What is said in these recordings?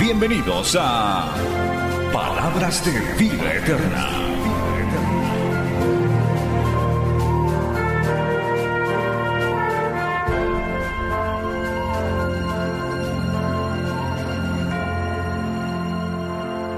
Bienvenidos a Palabras de Vida Eterna.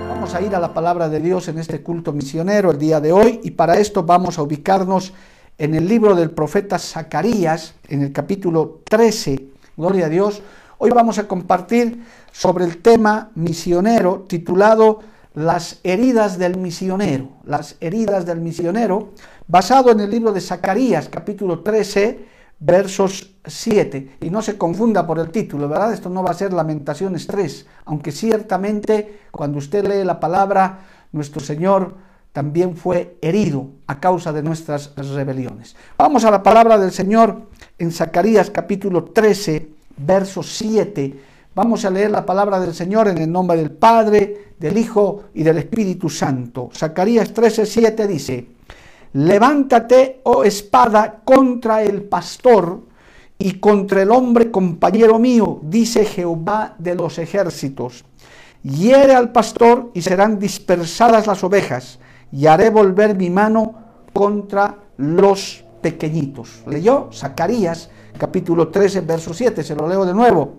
Vamos a ir a la palabra de Dios en este culto misionero el día de hoy y para esto vamos a ubicarnos en el libro del profeta Zacarías, en el capítulo 13. Gloria a Dios. Hoy vamos a compartir sobre el tema misionero titulado Las heridas del misionero. Las heridas del misionero, basado en el libro de Zacarías, capítulo 13, versos 7. Y no se confunda por el título, ¿verdad? Esto no va a ser Lamentaciones 3, aunque ciertamente cuando usted lee la palabra, nuestro Señor también fue herido a causa de nuestras rebeliones. Vamos a la palabra del Señor en Zacarías capítulo 13, verso 7. Vamos a leer la palabra del Señor en el nombre del Padre, del Hijo y del Espíritu Santo. Zacarías 13, 7 dice, Levántate, oh espada, contra el pastor y contra el hombre compañero mío, dice Jehová de los ejércitos. Hiere al pastor y serán dispersadas las ovejas, y haré volver mi mano contra los pequeñitos. Leyó Zacarías capítulo 13, verso 7, se lo leo de nuevo.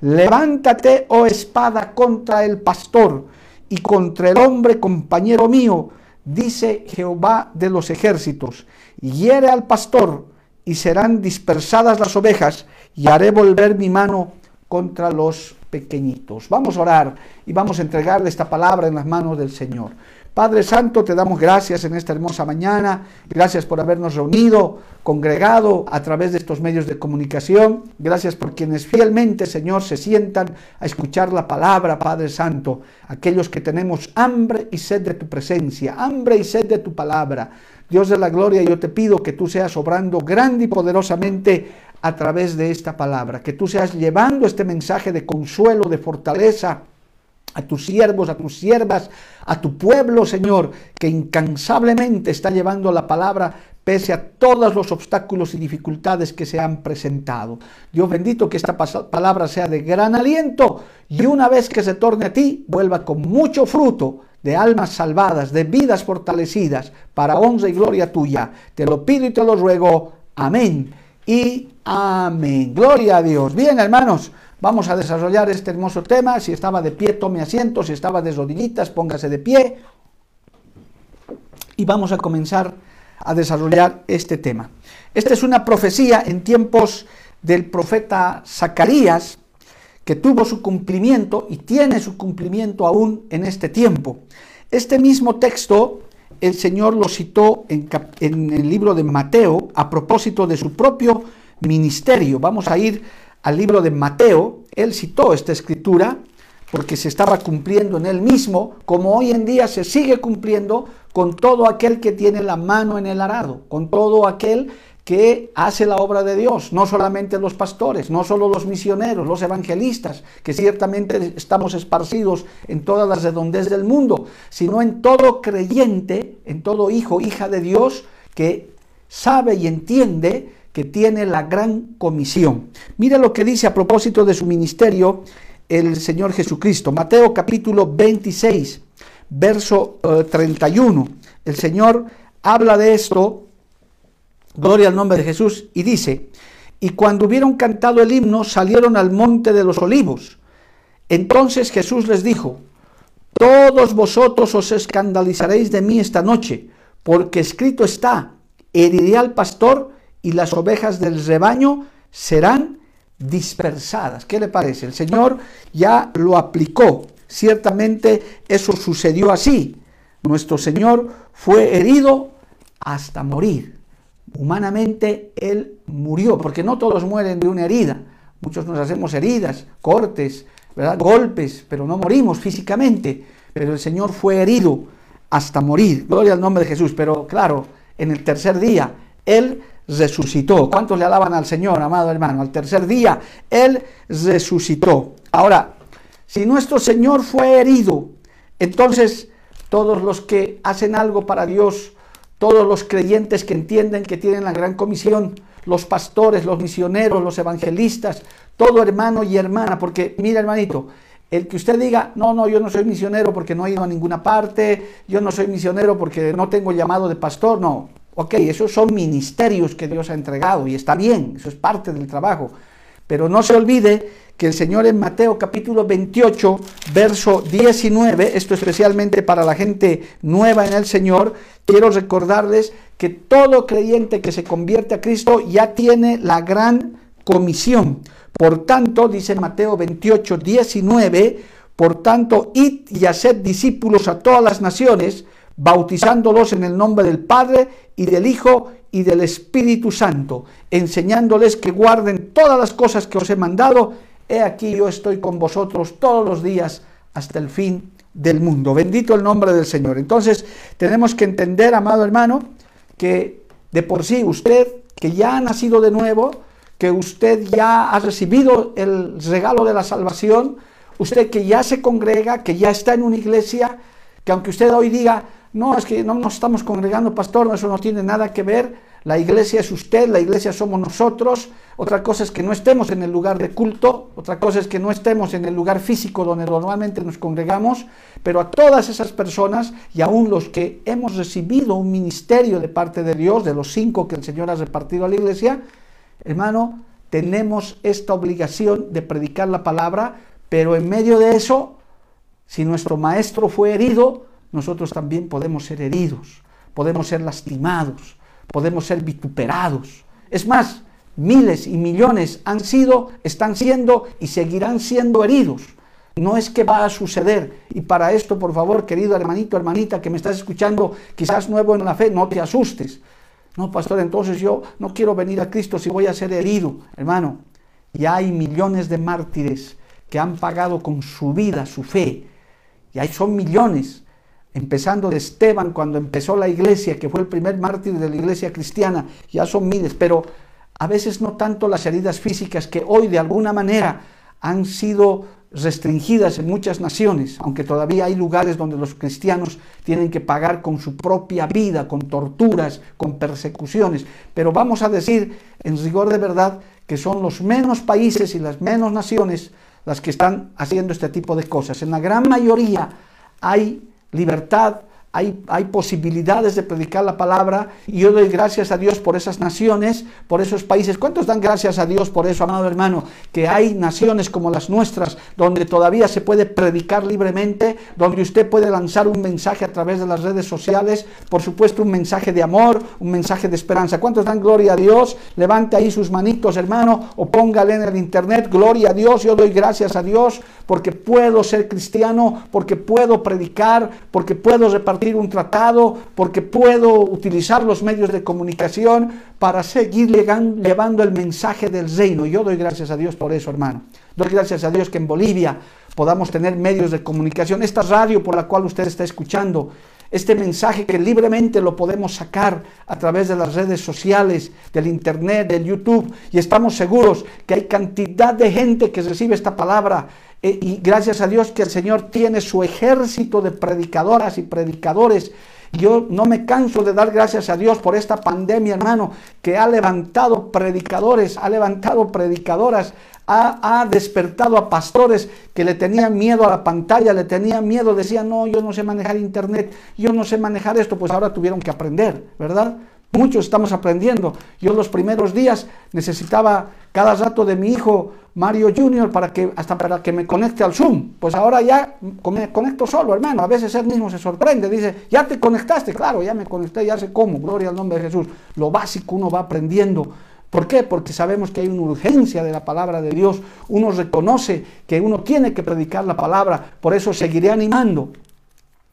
Levántate, oh espada, contra el pastor y contra el hombre compañero mío, dice Jehová de los ejércitos. Hiere al pastor y serán dispersadas las ovejas y haré volver mi mano contra los pequeñitos. Vamos a orar y vamos a entregarle esta palabra en las manos del Señor. Padre Santo, te damos gracias en esta hermosa mañana. Gracias por habernos reunido, congregado a través de estos medios de comunicación. Gracias por quienes fielmente, Señor, se sientan a escuchar la palabra, Padre Santo. Aquellos que tenemos hambre y sed de tu presencia, hambre y sed de tu palabra. Dios de la gloria, yo te pido que tú seas obrando grande y poderosamente a través de esta palabra, que tú seas llevando este mensaje de consuelo, de fortaleza a tus siervos, a tus siervas, a tu pueblo, Señor, que incansablemente está llevando la palabra pese a todos los obstáculos y dificultades que se han presentado. Dios bendito que esta palabra sea de gran aliento y una vez que se torne a ti, vuelva con mucho fruto de almas salvadas, de vidas fortalecidas, para honra y gloria tuya. Te lo pido y te lo ruego. Amén y amén. Gloria a Dios. Bien, hermanos. Vamos a desarrollar este hermoso tema. Si estaba de pie, tome asiento. Si estaba de rodillitas, póngase de pie. Y vamos a comenzar a desarrollar este tema. Esta es una profecía en tiempos del profeta Zacarías que tuvo su cumplimiento y tiene su cumplimiento aún en este tiempo. Este mismo texto el Señor lo citó en, en el libro de Mateo a propósito de su propio ministerio. Vamos a ir al libro de Mateo, él citó esta escritura porque se estaba cumpliendo en él mismo, como hoy en día se sigue cumpliendo con todo aquel que tiene la mano en el arado, con todo aquel que hace la obra de Dios, no solamente los pastores, no solo los misioneros, los evangelistas, que ciertamente estamos esparcidos en todas las redondez del mundo, sino en todo creyente, en todo hijo, hija de Dios, que sabe y entiende que tiene la gran comisión. Mira lo que dice a propósito de su ministerio el Señor Jesucristo. Mateo capítulo 26, verso 31. Eh, el Señor habla de esto, gloria al nombre de Jesús, y dice, y cuando hubieron cantado el himno, salieron al monte de los olivos. Entonces Jesús les dijo, todos vosotros os escandalizaréis de mí esta noche, porque escrito está, heriré al pastor y las ovejas del rebaño serán dispersadas. ¿Qué le parece? El Señor ya lo aplicó. Ciertamente eso sucedió así. Nuestro Señor fue herido hasta morir. Humanamente Él murió, porque no todos mueren de una herida. Muchos nos hacemos heridas, cortes, ¿verdad? golpes, pero no morimos físicamente, pero el Señor fue herido hasta morir. Gloria al nombre de Jesús. Pero claro, en el tercer día, Él resucitó. ¿Cuántos le alaban al Señor, amado hermano? Al tercer día, Él resucitó. Ahora, si nuestro Señor fue herido, entonces todos los que hacen algo para Dios, todos los creyentes que entienden que tienen la gran comisión, los pastores, los misioneros, los evangelistas, todo hermano y hermana, porque mira hermanito, el que usted diga, no, no, yo no soy misionero porque no he ido a ninguna parte, yo no soy misionero porque no tengo llamado de pastor, no. Ok, esos son ministerios que Dios ha entregado y está bien, eso es parte del trabajo. Pero no se olvide que el Señor en Mateo capítulo 28, verso 19, esto especialmente para la gente nueva en el Señor, quiero recordarles que todo creyente que se convierte a Cristo ya tiene la gran comisión. Por tanto, dice Mateo 28, 19, por tanto, id y haced discípulos a todas las naciones, bautizándolos en el nombre del Padre y del Hijo y del Espíritu Santo, enseñándoles que guarden todas las cosas que os he mandado. He aquí yo estoy con vosotros todos los días hasta el fin del mundo. Bendito el nombre del Señor. Entonces, tenemos que entender, amado hermano, que de por sí usted, que ya ha nacido de nuevo, que usted ya ha recibido el regalo de la salvación, usted que ya se congrega, que ya está en una iglesia, que aunque usted hoy diga, no, es que no nos estamos congregando, pastor, eso no tiene nada que ver, la iglesia es usted, la iglesia somos nosotros, otra cosa es que no estemos en el lugar de culto, otra cosa es que no estemos en el lugar físico donde normalmente nos congregamos, pero a todas esas personas y aún los que hemos recibido un ministerio de parte de Dios, de los cinco que el Señor ha repartido a la iglesia, Hermano, tenemos esta obligación de predicar la palabra, pero en medio de eso, si nuestro maestro fue herido, nosotros también podemos ser heridos, podemos ser lastimados, podemos ser vituperados. Es más, miles y millones han sido, están siendo y seguirán siendo heridos. No es que va a suceder. Y para esto, por favor, querido hermanito, hermanita que me estás escuchando, quizás nuevo en la fe, no te asustes. No, pastor, entonces yo no quiero venir a Cristo si voy a ser herido. Hermano, ya hay millones de mártires que han pagado con su vida, su fe. Y ahí son millones. Empezando de Esteban cuando empezó la iglesia, que fue el primer mártir de la iglesia cristiana, ya son miles, pero a veces no tanto las heridas físicas que hoy de alguna manera han sido restringidas en muchas naciones, aunque todavía hay lugares donde los cristianos tienen que pagar con su propia vida, con torturas, con persecuciones. Pero vamos a decir, en rigor de verdad, que son los menos países y las menos naciones las que están haciendo este tipo de cosas. En la gran mayoría hay libertad, hay, posibilidades de predicar la palabra y yo doy gracias a Dios por esas naciones, por esos países. ¿Cuántos dan gracias a Dios por eso, amado hermano? Que hay naciones como las nuestras donde todavía se puede predicar libremente, donde usted puede lanzar un mensaje a través de las redes sociales, por supuesto un mensaje de amor, un mensaje de esperanza. ¿Cuántos dan gloria a Dios? Levante ahí sus manitos, hermano, o póngale en el internet, gloria a Dios, yo doy gracias a Dios porque puedo ser cristiano, porque puedo predicar, porque puedo repartir un tratado, porque puedo utilizar los medios de comunicación para seguir llevando el mensaje del reino. Yo doy gracias a Dios por eso, hermano. Doy gracias a Dios que en Bolivia podamos tener medios de comunicación. Esta radio por la cual usted está escuchando, este mensaje que libremente lo podemos sacar a través de las redes sociales, del internet, del YouTube, y estamos seguros que hay cantidad de gente que recibe esta palabra eh, y gracias a Dios que el Señor tiene su ejército de predicadoras y predicadores. Yo no me canso de dar gracias a Dios por esta pandemia, hermano, que ha levantado predicadores, ha levantado predicadoras, ha, ha, despertado a pastores que le tenían miedo a la pantalla, le tenían miedo, decían, no, yo no sé manejar internet, yo no sé manejar esto, pues ahora tuvieron que aprender, ¿verdad? Muchos estamos aprendiendo. Yo los primeros días necesitaba cada rato de mi hijo Mario Junior para que hasta para que me conecte al Zoom. Pues ahora ya me conecto solo, hermano. A veces él mismo se sorprende, dice, "Ya te conectaste." Claro, ya me conecté, ya sé cómo. Gloria al nombre de Jesús. Lo básico uno va aprendiendo. ¿Por qué? Porque sabemos que hay una urgencia de la palabra de Dios. Uno reconoce que uno tiene que predicar la palabra. Por eso seguiré animando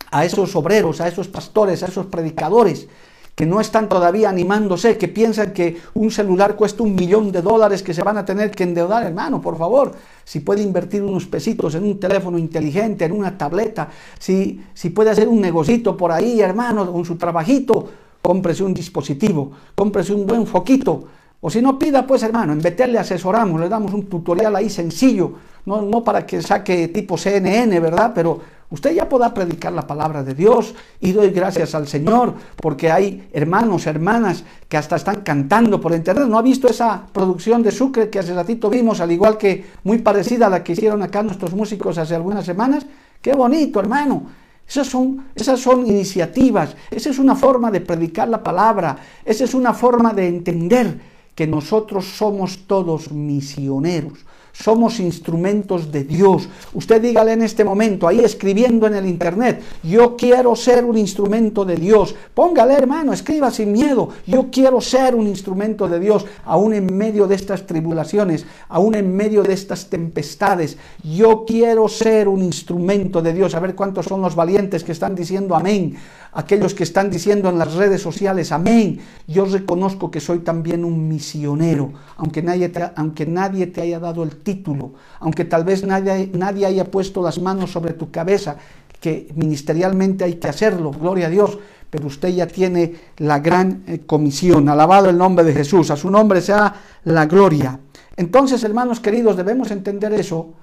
a esos obreros, a esos pastores, a esos predicadores que no están todavía animándose, que piensan que un celular cuesta un millón de dólares, que se van a tener que endeudar, hermano, por favor, si puede invertir unos pesitos en un teléfono inteligente, en una tableta, si, si puede hacer un negocito por ahí, hermano, con su trabajito, cómprese un dispositivo, cómprese un buen foquito, o si no pida, pues hermano, en Betel le asesoramos, le damos un tutorial ahí sencillo, no, no para que saque tipo CNN, ¿verdad? Pero usted ya pueda predicar la palabra de Dios y doy gracias al Señor porque hay hermanos, hermanas que hasta están cantando por internet. ¿No ha visto esa producción de Sucre que hace ratito vimos, al igual que muy parecida a la que hicieron acá nuestros músicos hace algunas semanas? Qué bonito, hermano. Esas son, esas son iniciativas, esa es una forma de predicar la palabra, esa es una forma de entender que nosotros somos todos misioneros, somos instrumentos de Dios. Usted dígale en este momento, ahí escribiendo en el internet, yo quiero ser un instrumento de Dios. Póngale hermano, escriba sin miedo, yo quiero ser un instrumento de Dios, aún en medio de estas tribulaciones, aún en medio de estas tempestades. Yo quiero ser un instrumento de Dios. A ver cuántos son los valientes que están diciendo amén aquellos que están diciendo en las redes sociales, amén, yo reconozco que soy también un misionero, aunque nadie te, aunque nadie te haya dado el título, aunque tal vez nadie, nadie haya puesto las manos sobre tu cabeza, que ministerialmente hay que hacerlo, gloria a Dios, pero usted ya tiene la gran eh, comisión. Alabado el nombre de Jesús, a su nombre sea la gloria. Entonces, hermanos queridos, debemos entender eso.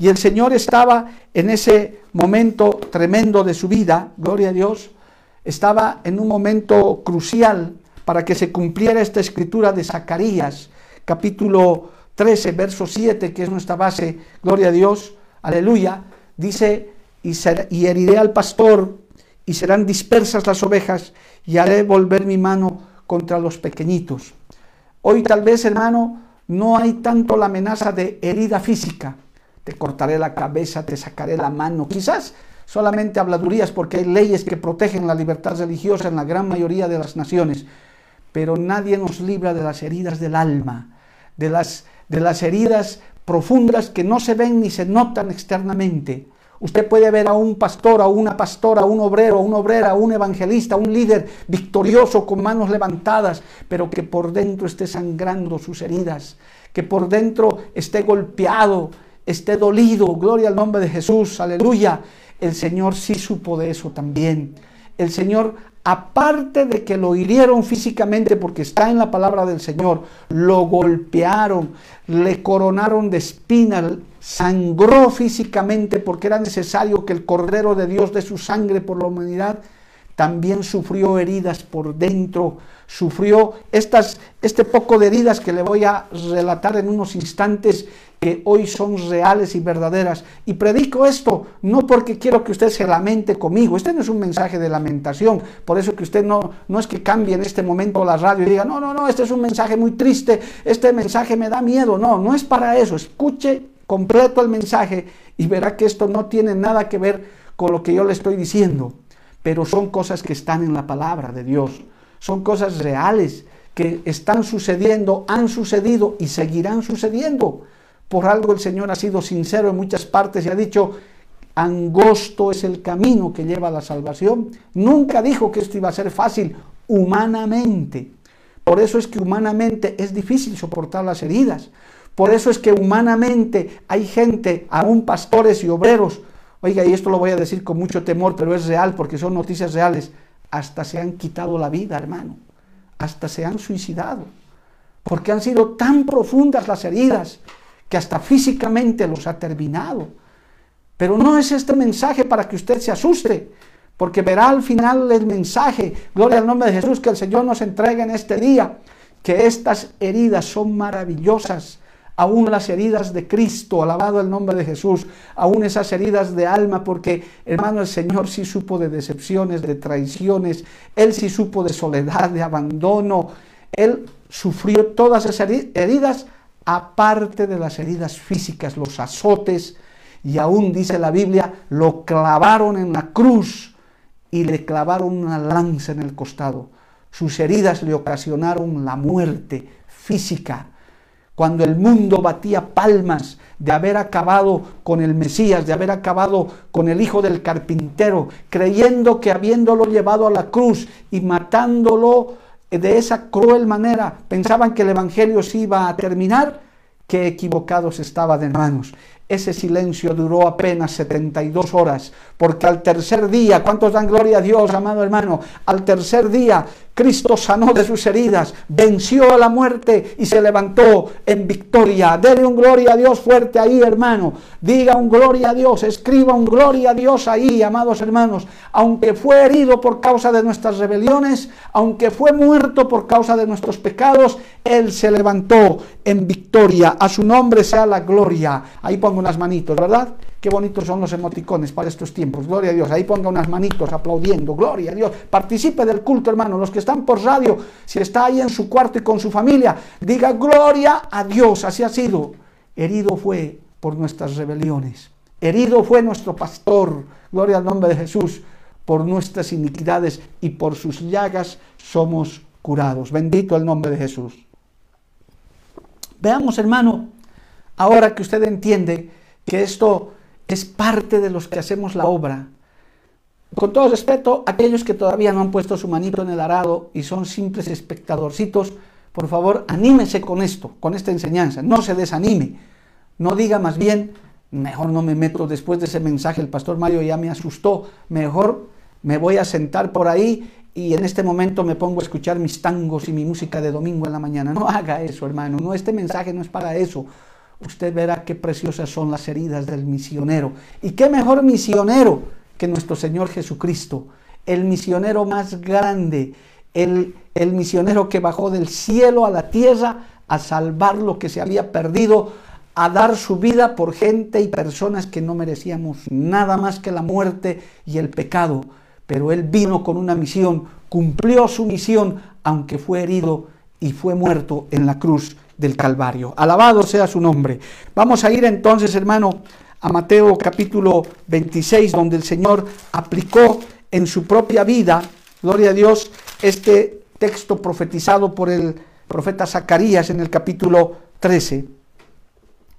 Y el Señor estaba en ese momento tremendo de su vida, gloria a Dios, estaba en un momento crucial para que se cumpliera esta escritura de Zacarías, capítulo 13, verso 7, que es nuestra base, gloria a Dios, aleluya, dice, y, heriré al pastor, y serán dispersas las ovejas, y haré volver mi mano contra los pequeñitos. Hoy tal vez, hermano, no hay tanto la amenaza de herida física, te cortaré la cabeza, te sacaré la mano, quizás solamente habladurías porque hay leyes que protegen la libertad religiosa en la gran mayoría de las naciones, pero nadie nos libra de las heridas del alma, de las, de las heridas profundas que no se ven ni se notan externamente. Usted puede ver a un pastor, a una pastora, a un obrero, a una obrera, a un evangelista, a un líder victorioso con manos levantadas, pero que por dentro esté sangrando sus heridas, que por dentro esté golpeado, esté dolido. Gloria al nombre de Jesús, aleluya. El Señor sí supo de eso también. El Señor, aparte de que lo hirieron físicamente, porque está en la palabra del Señor, lo golpearon, le coronaron de espinas, sangró físicamente porque era necesario que el Cordero de Dios dé su sangre por la humanidad, también sufrió heridas por dentro, sufrió estas, este poco de heridas que le voy a relatar en unos instantes que hoy son reales y verdaderas. Y predico esto no porque quiero que usted se lamente conmigo. Este no es un mensaje de lamentación. Por eso que usted no, no es que cambie en este momento la radio y diga, no, no, no, este es un mensaje muy triste, este mensaje me da miedo. No, no es para eso. Escuche completo el mensaje y verá que esto no tiene nada que ver con lo que yo le estoy diciendo. Pero son cosas que están en la palabra de Dios. Son cosas reales que están sucediendo, han sucedido y seguirán sucediendo. Por algo el Señor ha sido sincero en muchas partes y ha dicho, angosto es el camino que lleva a la salvación. Nunca dijo que esto iba a ser fácil humanamente. Por eso es que humanamente es difícil soportar las heridas. Por eso es que humanamente hay gente, aún pastores y obreros, oiga, y esto lo voy a decir con mucho temor, pero es real porque son noticias reales, hasta se han quitado la vida, hermano, hasta se han suicidado, porque han sido tan profundas las heridas que hasta físicamente los ha terminado. Pero no es este mensaje para que usted se asuste, porque verá al final el mensaje, gloria al nombre de Jesús, que el Señor nos entrega en este día, que estas heridas son maravillosas, aún las heridas de Cristo, alabado el nombre de Jesús, aún esas heridas de alma, porque hermano, el Señor sí supo de decepciones, de traiciones, Él sí supo de soledad, de abandono, Él sufrió todas esas heridas aparte de las heridas físicas, los azotes, y aún dice la Biblia, lo clavaron en la cruz y le clavaron una lanza en el costado. Sus heridas le ocasionaron la muerte física. cuando el mundo batía palmas de haber acabado con el Mesías, de haber acabado con el hijo del carpintero, creyendo que habiéndolo llevado a la cruz y matándolo de esa cruel manera, pensaban que el Evangelio se iba a terminar, qué equivocados estaban hermanos. Ese silencio duró apenas 72 horas, porque al tercer día, ¿cuántos dan gloria a Dios, amado hermano? Al tercer día Cristo sanó de sus heridas, venció a la muerte y se levantó en victoria. Dele un gloria a Dios fuerte ahí, hermano. Diga un gloria a Dios, escriba un gloria a Dios ahí, amados hermanos. Aunque fue herido por causa de nuestras rebeliones, aunque fue muerto por causa de nuestros pecados, Él se levantó en victoria. A su nombre sea la gloria. Ahí pongo unas manitos, ¿verdad? Qué bonitos son los emoticones para estos tiempos. Gloria a Dios. Ahí ponga unas manitos aplaudiendo. Gloria a Dios. Participe del culto, hermano. Los que están por radio, si está ahí en su cuarto y con su familia, diga gloria a Dios. Así ha sido. Herido fue por nuestras rebeliones. Herido fue nuestro pastor. Gloria al nombre de Jesús. Por nuestras iniquidades y por sus llagas somos curados. Bendito el nombre de Jesús. Veamos, hermano, ahora que usted entiende que esto es parte de los que hacemos la obra. Con todo respeto, aquellos que todavía no han puesto su manito en el arado y son simples espectadorcitos, por favor, anímese con esto, con esta enseñanza. No se desanime. No diga más bien, mejor no me meto después de ese mensaje, el pastor Mario ya me asustó, mejor me voy a sentar por ahí y en este momento me pongo a escuchar mis tangos y mi música de domingo en la mañana. No haga eso, hermano. No, este mensaje no es para eso usted verá qué preciosas son las heridas del misionero. Y qué mejor misionero que nuestro Señor Jesucristo, el misionero más grande, el, el misionero que bajó del cielo a la tierra a salvar lo que se había perdido, a dar su vida por gente y personas que no merecíamos nada más que la muerte y el pecado. Pero Él vino con una misión, cumplió su misión, aunque fue herido y fue muerto en la cruz del Calvario. Alabado sea su nombre. Vamos a ir entonces, hermano, a Mateo capítulo 26, donde el Señor aplicó en su propia vida, gloria a Dios, este texto profetizado por el profeta Zacarías en el capítulo 13.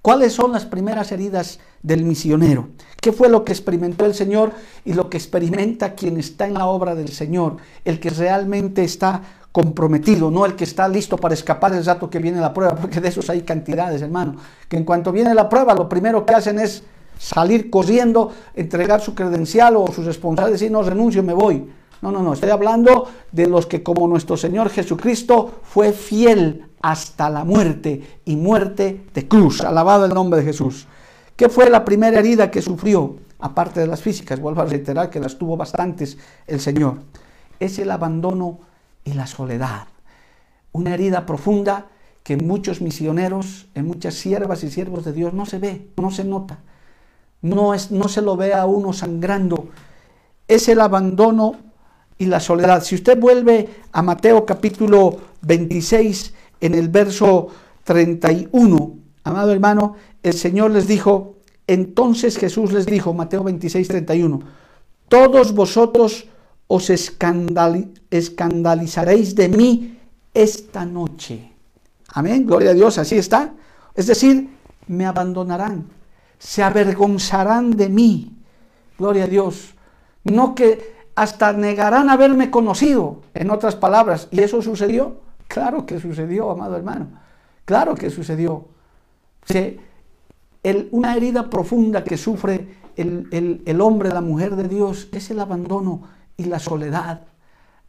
¿Cuáles son las primeras heridas del misionero? ¿Qué fue lo que experimentó el Señor y lo que experimenta quien está en la obra del Señor? El que realmente está comprometido, no el que está listo para escapar el rato que viene la prueba, porque de esos hay cantidades, hermano, que en cuanto viene la prueba, lo primero que hacen es salir corriendo, entregar su credencial o su responsabilidad, decir, no, renuncio, me voy. No, no, no, estoy hablando de los que como nuestro Señor Jesucristo fue fiel hasta la muerte y muerte de cruz. Alabado el nombre de Jesús. ¿Qué fue la primera herida que sufrió? Aparte de las físicas, vuelvo a reiterar que las tuvo bastantes el Señor. Es el abandono y la soledad. Una herida profunda que en muchos misioneros, en muchas siervas y siervos de Dios no se ve, no se nota. No, es, no se lo ve a uno sangrando. Es el abandono y la soledad. Si usted vuelve a Mateo capítulo 26, en el verso 31, amado hermano, el Señor les dijo, entonces Jesús les dijo, Mateo 26, 31, todos vosotros os escandalizaréis de mí esta noche. Amén, gloria a Dios, así está. Es decir, me abandonarán, se avergonzarán de mí. Gloria a Dios. No que hasta negarán haberme conocido, en otras palabras. ¿Y eso sucedió? Claro que sucedió, amado hermano. Claro que sucedió. una herida profunda que sufre el, el hombre, la mujer de Dios, es el abandono y la soledad.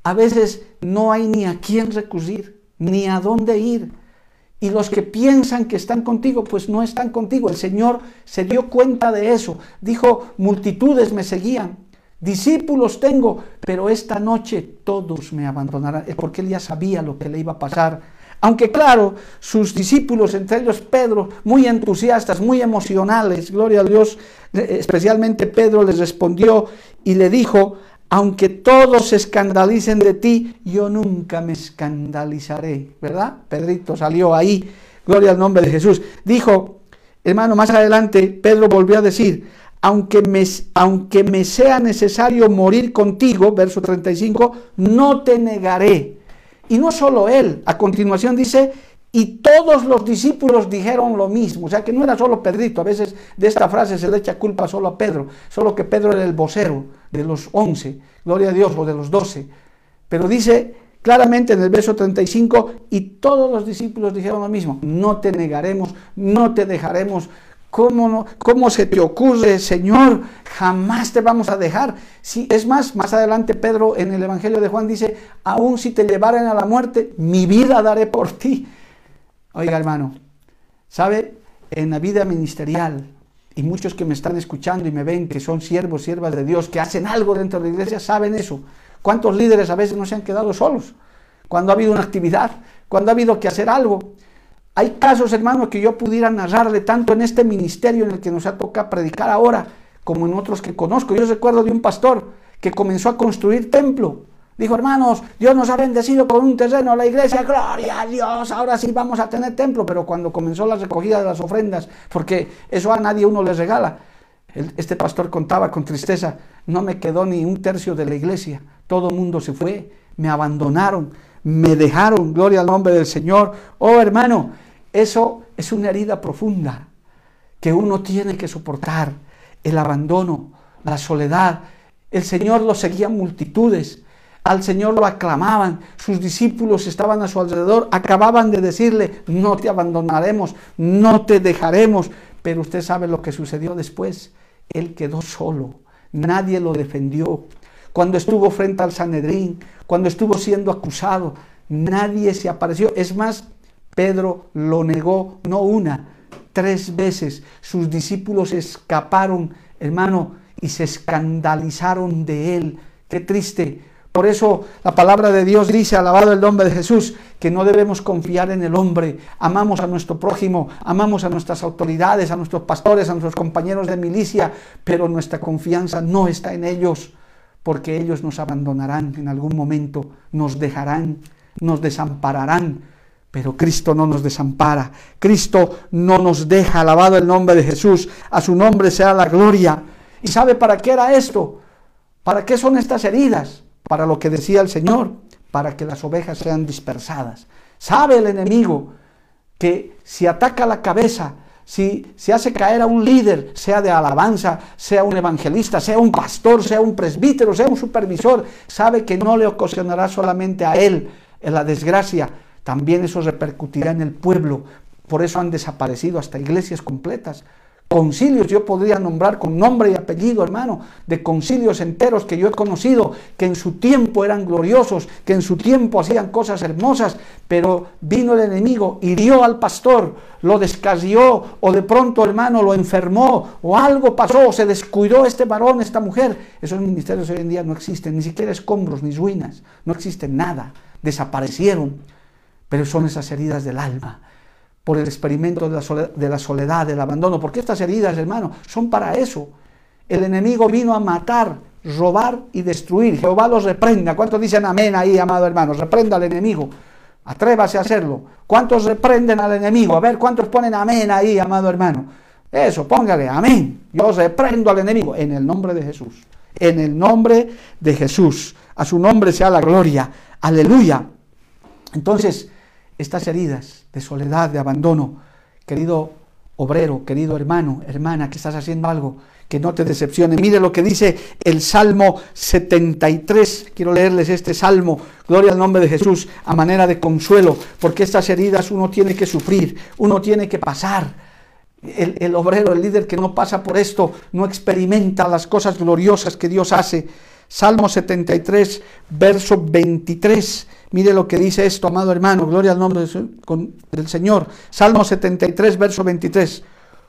A veces no hay ni a quién recurrir, ni a dónde ir. Y los que piensan que están contigo, pues no están contigo. El Señor se dio cuenta de eso. Dijo, multitudes me seguían, discípulos tengo, pero esta noche todos me abandonarán. Es porque Él ya sabía lo que le iba a pasar. Aunque claro, sus discípulos, entre ellos Pedro, muy entusiastas, muy emocionales, gloria a Dios, eh, especialmente Pedro les respondió y le dijo, aunque todos se escandalicen de ti, yo nunca me escandalizaré, ¿verdad? Pedrito salió ahí, gloria al nombre de Jesús. Dijo, hermano, más adelante Pedro volvió a decir, aunque me, aunque me sea necesario morir contigo, verso 35, no te negaré. Y no solo él, a continuación dice, Y todos los discípulos dijeron lo mismo. O sea que no era solo Pedrito. A veces de esta frase se le echa culpa solo a Pedro. Solo que Pedro era el vocero de los once. Gloria a Dios, o de los doce. Pero dice claramente en el verso 35, y todos los discípulos dijeron lo mismo. No te negaremos, no te dejaremos. ¿Cómo, no, ¿Cómo se te ocurre, Señor? Jamás te vamos a dejar. Si, es más, más adelante Pedro en el Evangelio de Juan dice, aun si te llevaren a la muerte, mi vida daré por ti. Oiga, hermano, ¿sabe? En la vida ministerial, y muchos que me están escuchando y me ven que son siervos, siervas de Dios, que hacen algo dentro de la iglesia, saben eso. ¿Cuántos líderes a veces no se han quedado solos? Cuando ha habido una actividad, cuando ha habido que hacer algo. Hay casos, hermano, que yo pudiera narrarle tanto en este ministerio en el que nos ha tocado predicar ahora, como en otros que conozco. Yo recuerdo de un pastor que comenzó a construir templo Dijo, hermanos, Dios nos ha bendecido con un terreno, la iglesia, gloria a Dios, ahora sí vamos a tener templo. Pero cuando comenzó la recogida de las ofrendas, porque eso a nadie uno le regala, este pastor contaba con tristeza, no me quedó ni un tercio de la iglesia, todo el mundo se fue, me abandonaron, me dejaron, gloria al nombre del Señor. Oh hermano, eso es una herida profunda que uno tiene que soportar, el abandono, la soledad. El Señor lo seguía multitudes, al Señor lo aclamaban, sus discípulos estaban a su alrededor, acababan de decirle, no te abandonaremos, no te dejaremos, pero usted sabe lo que sucedió después, él quedó solo, nadie lo defendió. Cuando estuvo frente al Sanedrín, cuando estuvo siendo acusado, nadie se apareció. Es más, Pedro lo negó no una, tres veces. Sus discípulos escaparon, hermano, y se escandalizaron de él. Qué triste por eso la palabra de Dios dice, alabado el nombre de Jesús, que no debemos confiar en el hombre. Amamos a nuestro prójimo, amamos a nuestras autoridades, a nuestros pastores, a nuestros compañeros de milicia, pero nuestra confianza no está en ellos, porque ellos nos abandonarán en algún momento, nos dejarán, nos desampararán. Pero Cristo no nos desampara, Cristo no nos deja, alabado el nombre de Jesús, a su nombre sea la gloria. ¿Y sabe para qué era esto? ¿Para qué son estas heridas? Para lo que decía el Señor, para que las ovejas sean dispersadas. Sabe el enemigo que si ataca la cabeza, si se hace caer a un líder, sea de alabanza, sea un evangelista, sea un pastor, sea un presbítero, sea un supervisor, sabe que no le ocasionará solamente a él en la desgracia, también eso repercutirá en el pueblo. Por eso han desaparecido hasta iglesias completas, concilios, yo podría nombrar con nombre y apellido, hermano, de concilios enteros que yo he conocido, que en su tiempo eran gloriosos, que en su tiempo hacían cosas hermosas, pero vino el enemigo, hirió al pastor, lo descasió, o de pronto, hermano, lo enfermó, o algo pasó, o se descuidó este varón, esta mujer. Esos ministerios hoy en día no existen, ni siquiera escombros, ni ruinas, no existen nada, desaparecieron, pero son esas heridas del alma por el experimento de la, soledad, del abandono, porque estas heridas, hermano, son para eso. El enemigo vino a matar, robar y destruir. Jehová los reprenda. ¿Cuántos dicen amén ahí, amado hermano? Reprenda al enemigo. Atrévase a hacerlo. ¿Cuántos reprenden al enemigo? A ver, ¿cuántos ponen amén ahí, amado hermano? Eso, póngale, amén. Yo reprendo al enemigo en el nombre de Jesús. En el nombre de Jesús. A su nombre sea la gloria. Aleluya. Entonces, estas heridas de soledad, de abandono, querido obrero, querido hermano, hermana, que estás haciendo algo, que no te decepcione. Mire lo que dice el Salmo 73. Quiero leerles este Salmo, gloria al nombre de Jesús, a manera de consuelo, porque estas heridas uno tiene que sufrir, uno tiene que pasar. El, el obrero, el líder que no pasa por esto, no experimenta las cosas gloriosas que Dios hace. Salmo 73, verso 23. Mire lo que dice esto, amado hermano, gloria al nombre del Señor. Salmo 73, verso 23.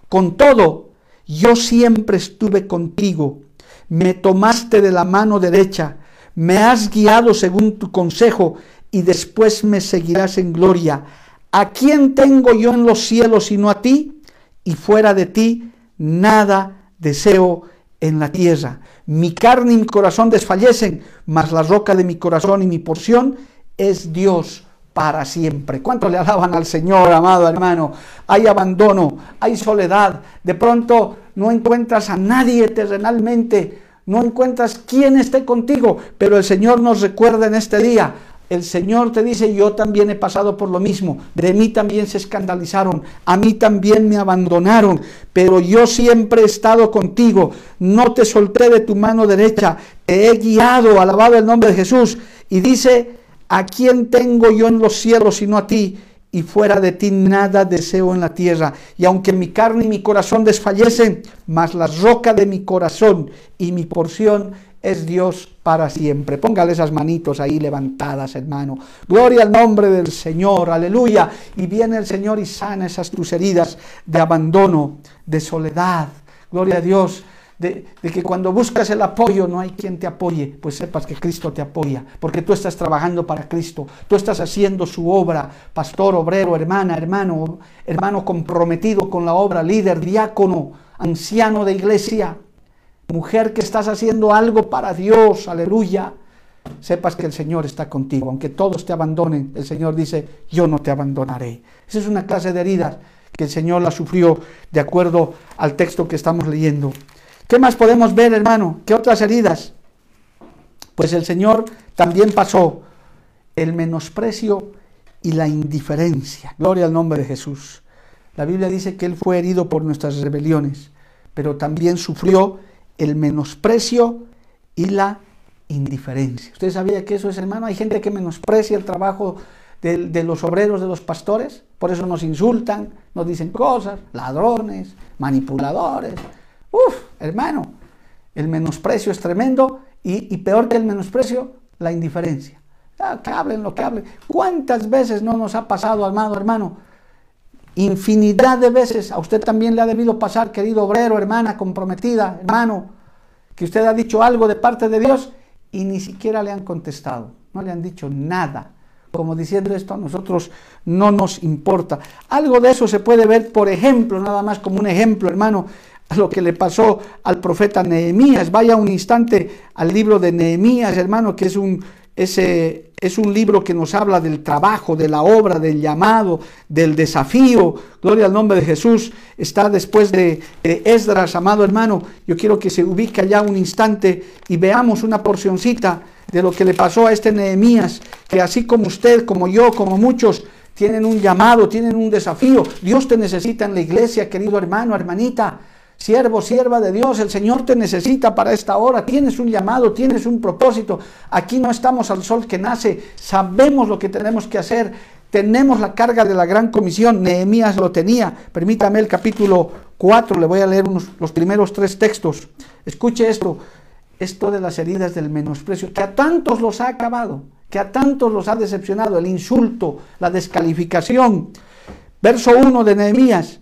Con todo, yo siempre estuve contigo, me tomaste de la mano derecha, me has guiado según tu consejo y después me seguirás en gloria. ¿A quién tengo yo en los cielos sino a ti? Y fuera de ti, nada deseo en la tierra. Mi carne y mi corazón desfallecen, mas la roca de mi corazón y mi porción es Dios para siempre. ¿Cuánto le alaban al Señor, amado hermano? Hay abandono, hay soledad. De pronto no encuentras a nadie terrenalmente, no encuentras quién esté contigo, pero el Señor nos recuerda en este día, el Señor te dice, yo también he pasado por lo mismo, de mí también se escandalizaron, a mí también me abandonaron, pero yo siempre he estado contigo, no te solté de tu mano derecha, te he guiado, alabado el nombre de Jesús. Y dice, ¿a quién tengo yo en los cielos sino a ti? y fuera de ti nada deseo en la tierra. Y aunque mi carne y mi corazón desfallecen, mas la roca de mi corazón y mi porción es Dios para siempre. Póngale esas manitos ahí levantadas, hermano. Gloria al nombre del Señor, aleluya. Y viene el Señor y sana esas tus heridas de abandono, de soledad. Gloria a Dios de, que cuando buscas el apoyo no hay quien te apoye, pues sepas que Cristo te apoya, porque tú estás trabajando para Cristo, tú estás haciendo su obra, pastor, obrero, hermana, hermano, hermano comprometido con la obra, líder, diácono, anciano de iglesia, mujer que estás haciendo algo para Dios, aleluya. Sepas que el Señor está contigo, aunque todos te abandonen, el Señor dice, yo no te abandonaré. Esa es una clase de heridas que el Señor la sufrió de acuerdo al texto que estamos leyendo. ¿Qué más podemos ver, hermano? ¿Qué otras heridas? Pues el Señor también pasó el menosprecio y la indiferencia. Gloria al nombre de Jesús. La Biblia dice que Él fue herido por nuestras rebeliones, pero también sufrió el menosprecio y la indiferencia. ¿Usted sabía que eso es, hermano? Hay gente que menosprecia el trabajo de, de, los obreros, de los pastores, por eso nos insultan, nos dicen cosas, ladrones, manipuladores, Uf, hermano, el menosprecio es tremendo y, peor que el menosprecio, la indiferencia. Ah, que hablen lo que hablen. ¿Cuántas veces no nos ha pasado, amado hermano? Infinidad de veces a usted también le ha debido pasar, querido obrero, hermana comprometida, hermano, que usted ha dicho algo de parte de Dios y ni siquiera le han contestado, no le han dicho nada. Como diciendo esto a nosotros no nos importa. Algo de eso se puede ver, por ejemplo, nada más como un ejemplo, hermano, lo que le pasó al profeta Nehemías. Vaya un instante al libro de Nehemías, hermano, que es un, ese, es un libro que nos habla del trabajo, de la obra, del llamado, del desafío. Gloria al nombre de Jesús. Está después de, Esdras, amado hermano. Yo quiero que se ubique allá un instante y veamos una porcioncita de lo que le pasó a este Nehemías, que así como usted, como yo, como muchos, tienen un llamado, tienen un desafío. Dios te necesita en la iglesia, querido hermano, hermanita. Siervo, sierva de Dios, el Señor te necesita para esta hora. Tienes un llamado, tienes un propósito. Aquí no estamos al sol que nace. Sabemos lo que tenemos que hacer. Tenemos la carga de la gran comisión. Nehemías lo tenía. Permítame el capítulo 4. Le voy a leer los primeros tres textos. Escuche esto. Esto de las heridas del menosprecio, que a tantos los ha acabado, que a tantos los ha decepcionado, el insulto, la descalificación. Verso 1 de Nehemías.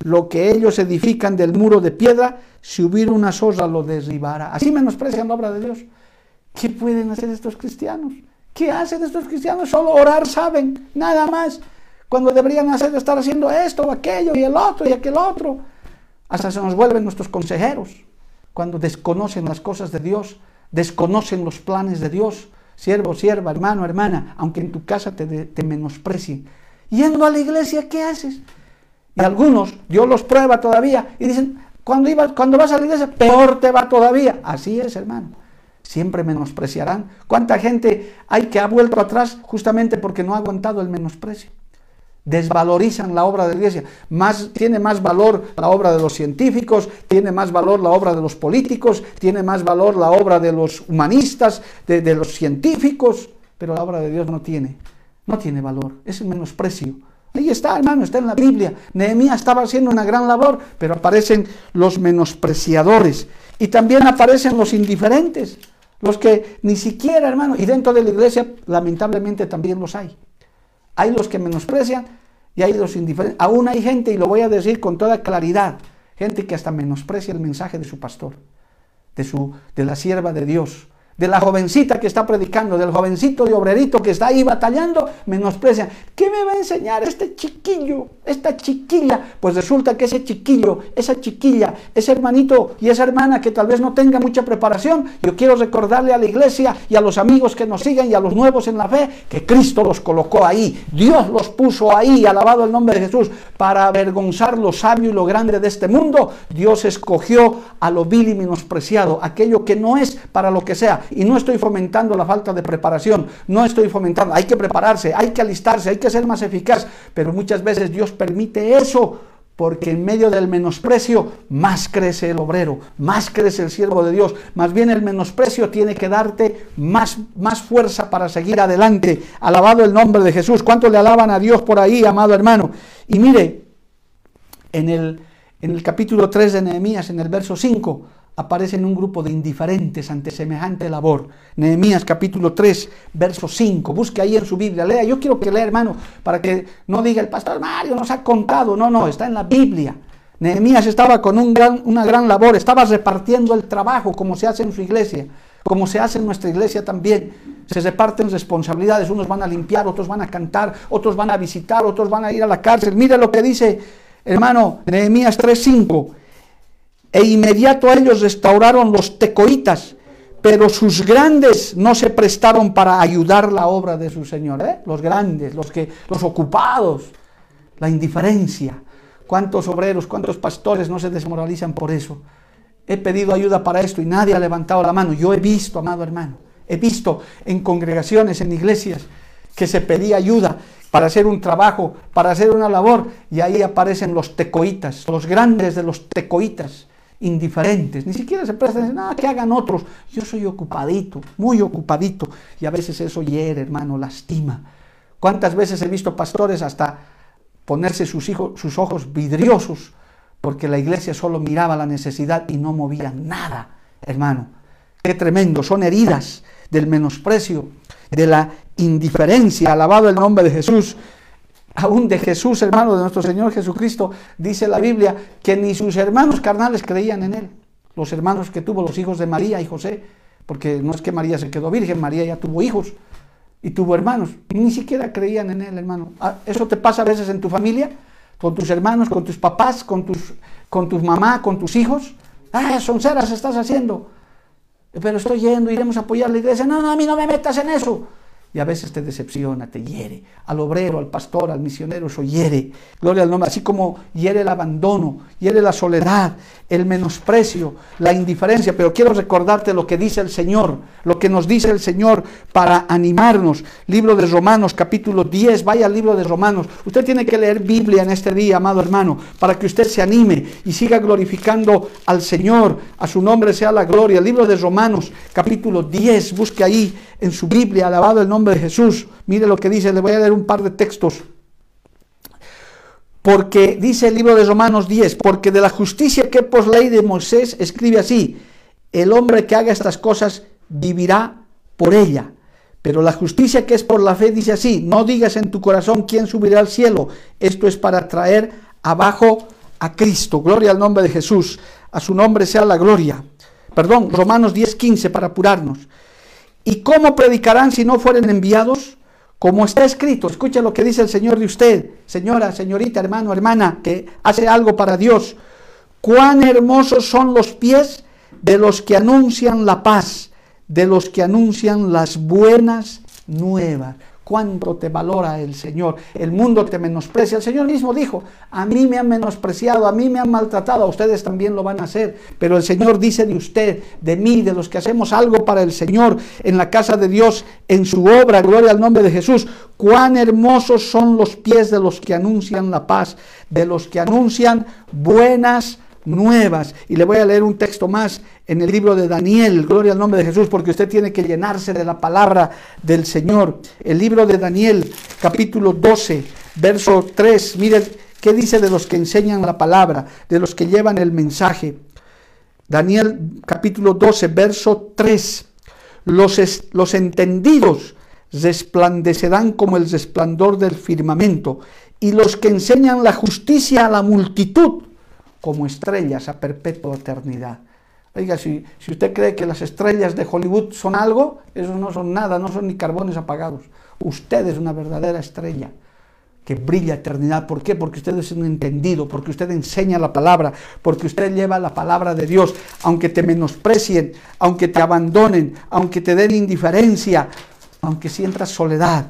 lo que ellos edifican del muro de piedra, si hubiera una zorra lo derribara. Así menosprecian la obra de Dios. ¿Qué pueden hacer estos cristianos? ¿Qué hacen estos cristianos? Solo orar saben, nada más. Cuando deberían hacer estar haciendo esto o aquello y el otro y aquel otro. Hasta se nos vuelven nuestros consejeros. Cuando desconocen las cosas de Dios, desconocen los planes de Dios. Siervo, sierva, hermano, hermana, aunque en tu casa te, te menosprecien. Yendo a la iglesia, ¿qué haces? Y algunos, Dios los prueba todavía y dicen, cuando, iba, cuando vas a la iglesia, peor te va todavía. Así es, hermano. Siempre menospreciarán. ¿Cuánta gente hay que ha vuelto atrás justamente porque no ha aguantado el menosprecio? Desvalorizan la obra de la iglesia. Más, tiene más valor la obra de los científicos, tiene más valor la obra de los políticos, tiene más valor la obra de los humanistas, de, de los científicos, pero la obra de Dios no tiene, no tiene valor. Es el menosprecio. Ahí está, hermano, está en la Biblia. Nehemías estaba haciendo una gran labor, pero aparecen los menospreciadores. Y también aparecen los indiferentes, los que ni siquiera, hermano, y dentro de la iglesia lamentablemente también los hay. Hay los que menosprecian y hay los indiferentes. Aún hay gente, y lo voy a decir con toda claridad, gente que hasta menosprecia el mensaje de su pastor, de, su, de la sierva de Dios. De la jovencita que está predicando, del jovencito de obrerito que está ahí batallando, menosprecian. ¿Qué me va a enseñar este chiquillo, esta chiquilla? Pues resulta que ese chiquillo, esa chiquilla, ese hermanito y esa hermana que tal vez no tenga mucha preparación, yo quiero recordarle a la iglesia y a los amigos que nos siguen y a los nuevos en la fe que Cristo los colocó ahí, Dios los puso ahí, alabado el nombre de Jesús, para avergonzar lo sabio y lo grande de este mundo. Dios escogió a lo vil y menospreciado, aquello que no es para lo que sea y no estoy fomentando la falta de preparación, no estoy fomentando, hay que prepararse, hay que alistarse, hay que ser más eficaz, pero muchas veces Dios permite eso porque en medio del menosprecio más crece el obrero, más crece el siervo de Dios. Más bien el menosprecio tiene que darte más, más fuerza para seguir adelante. Alabado el nombre de Jesús. ¿Cuánto le alaban a Dios por ahí, amado hermano? Y mire, en el, en el capítulo 3 de Nehemías, en el verso 5, aparecen un grupo de indiferentes ante semejante labor. Nehemías capítulo 3, verso 5. Busque ahí en su Biblia, lea. Yo quiero que lea, hermano, para que no diga el pastor Mario nos ha contado. No, no, está en la Biblia. Nehemías estaba con una gran labor, estaba repartiendo el trabajo como se hace en su iglesia, como se hace en nuestra iglesia también. Se reparten responsabilidades, unos van a limpiar, otros van a cantar, otros van a visitar, otros van a ir a la cárcel. Mire lo que dice, hermano, Nehemías 3:5 e inmediato a ellos restauraron los tecoitas, pero sus grandes no se prestaron para ayudar la obra de su Señor, ¿eh? los grandes, los, que, los ocupados, la indiferencia. ¿Cuántos obreros, cuántos pastores no se desmoralizan por eso? He pedido ayuda para esto y nadie ha levantado la mano. Yo he visto, amado hermano, he visto en congregaciones, en iglesias, que se pedía ayuda para hacer un trabajo, para hacer una labor, y ahí aparecen los tecoitas, los grandes de los tecoitas indiferentes, ni siquiera se prestan, nada, que hagan otros. Yo soy ocupadito, muy ocupadito, y a veces eso hiere, hermano, lastima. ¿Cuántas veces he visto pastores hasta ponerse sus, hijos, sus ojos vidriosos porque la iglesia solo miraba la necesidad y no movía nada, hermano? Qué tremendo, son heridas del menosprecio, de la indiferencia, alabado el nombre de Jesús aún de Jesús, hermano de nuestro Señor Jesucristo, dice la Biblia que ni sus hermanos carnales creían en él. Los hermanos que tuvo los hijos de María y José, porque no es que María se quedó virgen, María ya tuvo hijos y tuvo hermanos, ni siquiera creían en él, hermano. Ah, eso te pasa a veces en tu familia, con tus hermanos, con tus papás, con tus, con tus mamá, con tus hijos. Ah, son ceras estás haciendo. Pero estoy yendo, iremos a apoyar la iglesia. No, no, a mí no me metas en eso y a veces te decepciona, te hiere. Al obrero, al pastor, al misionero, eso hiere. Gloria al nombre. Así como hiere el abandono, hiere la soledad, el menosprecio, la indiferencia. Pero quiero recordarte lo que dice el Señor, lo que nos dice el Señor para animarnos. Libro de Romanos, capítulo 10. Vaya al libro de Romanos. Usted tiene que leer Biblia en este día, amado hermano, para que usted se anime y siga glorificando al Señor. A su nombre sea la gloria. Libro de Romanos, capítulo 10. Busque ahí en su Biblia, alabado el nombre de Jesús. Mire lo que dice, le voy a leer un par de textos. Porque dice el libro de Romanos 10, porque de la justicia que por ley de Moisés escribe así, el hombre que haga estas cosas vivirá por ella. Pero la justicia que es por la fe dice así, no digas en tu corazón quién subirá al cielo. Esto es para traer abajo a Cristo. Gloria al nombre de Jesús. A su nombre sea la gloria. Perdón, Romanos 10, 15 para apurarnos. ¿Y cómo predicarán si no fueren enviados? Como está escrito, escucha lo que dice el Señor de usted, señora, señorita, hermano, hermana, que hace algo para Dios. Cuán hermosos son los pies de los que anuncian la paz, de los que anuncian las buenas nuevas cuánto te valora el Señor. El mundo te menosprecia. El Señor mismo dijo, a mí me han menospreciado, a mí me han maltratado, a ustedes también lo van a hacer. Pero el Señor dice de usted, de mí, de los que hacemos algo para el Señor en la casa de Dios, en su obra, gloria al nombre de Jesús, cuán hermosos son los pies de los que anuncian la paz, de los que anuncian buenas nuevas. Y le voy a leer un texto más en el libro de Daniel, gloria al nombre de Jesús, porque usted tiene que llenarse de la palabra del Señor. El libro de Daniel, capítulo 12, verso 3, mire qué dice de los que enseñan la palabra, de los que llevan el mensaje. Daniel capítulo 12, verso 3. Los, los entendidos resplandecerán como el resplandor del firmamento, y los que enseñan la justicia a la multitud como estrellas a perpetua eternidad. Oiga, si, usted cree que las estrellas de Hollywood son algo, esos no son nada, no son ni carbones apagados. Usted es una verdadera estrella que brilla eternidad. ¿Por qué? Porque usted es un entendido, porque usted enseña la palabra, porque usted lleva la palabra de Dios, aunque te menosprecien, aunque te abandonen, aunque te den indiferencia, aunque sientas soledad,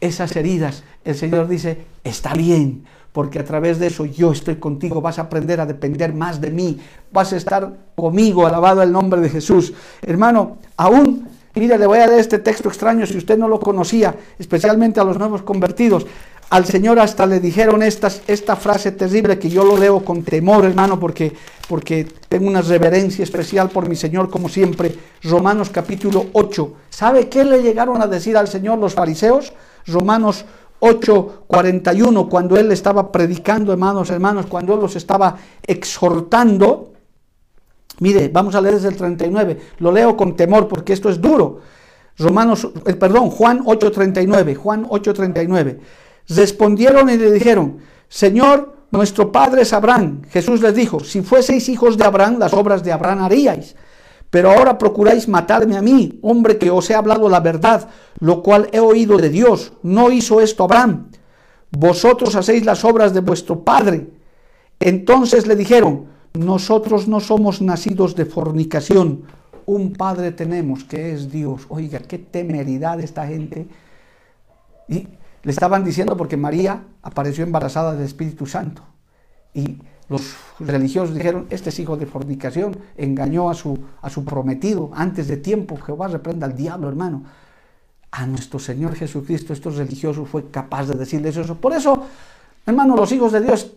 esas heridas, el Señor dice, está bien, porque a través de eso yo estoy contigo, vas a aprender a depender más de mí, vas a estar conmigo, alabado el nombre de Jesús. Hermano, aún Mire, le voy a leer este texto extraño si usted no lo conocía, especialmente a los nuevos convertidos. Al Señor hasta le dijeron estas, esta frase terrible que yo lo leo con temor, hermano, porque, porque tengo una reverencia especial por mi Señor, como siempre. Romanos capítulo 8. ¿Sabe qué le llegaron a decir al Señor los fariseos? Romanos 8, 41, cuando Él estaba predicando, hermanos, hermanos, cuando Él los estaba exhortando. Mire, vamos a leer desde el 39. Lo leo con temor porque esto es duro. Romanos, eh, perdón, Juan 8:39, Juan 8:39. Respondieron y le dijeron, Señor, nuestro padre es Abraham. Jesús les dijo, si fueseis hijos de Abraham, las obras de Abraham haríais. Pero ahora procuráis matarme a mí, hombre que os he hablado la verdad, lo cual he oído de Dios. No hizo esto Abraham. Vosotros hacéis las obras de vuestro padre. Entonces le dijeron, nosotros no somos nacidos de fornicación. Un padre tenemos que es Dios. Oiga, qué temeridad esta gente. Y le estaban diciendo porque María apareció embarazada del Espíritu Santo. Y los religiosos dijeron, este es hijo de fornicación, engañó a su, a su prometido antes de tiempo. Jehová reprenda al diablo, hermano. A nuestro Señor Jesucristo, estos religiosos fue capaz de decirles eso. Por eso, hermano, los hijos de Dios,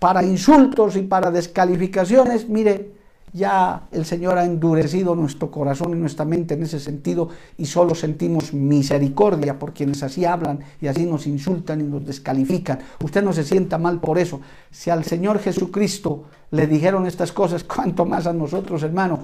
para insultos y para descalificaciones, mire, ya el Señor ha endurecido nuestro corazón y nuestra mente en ese sentido y solo sentimos misericordia por quienes así hablan y así nos insultan y nos descalifican. Usted no se sienta mal por eso. Si al Señor Jesucristo le dijeron estas cosas, ¿cuánto más a nosotros, hermano?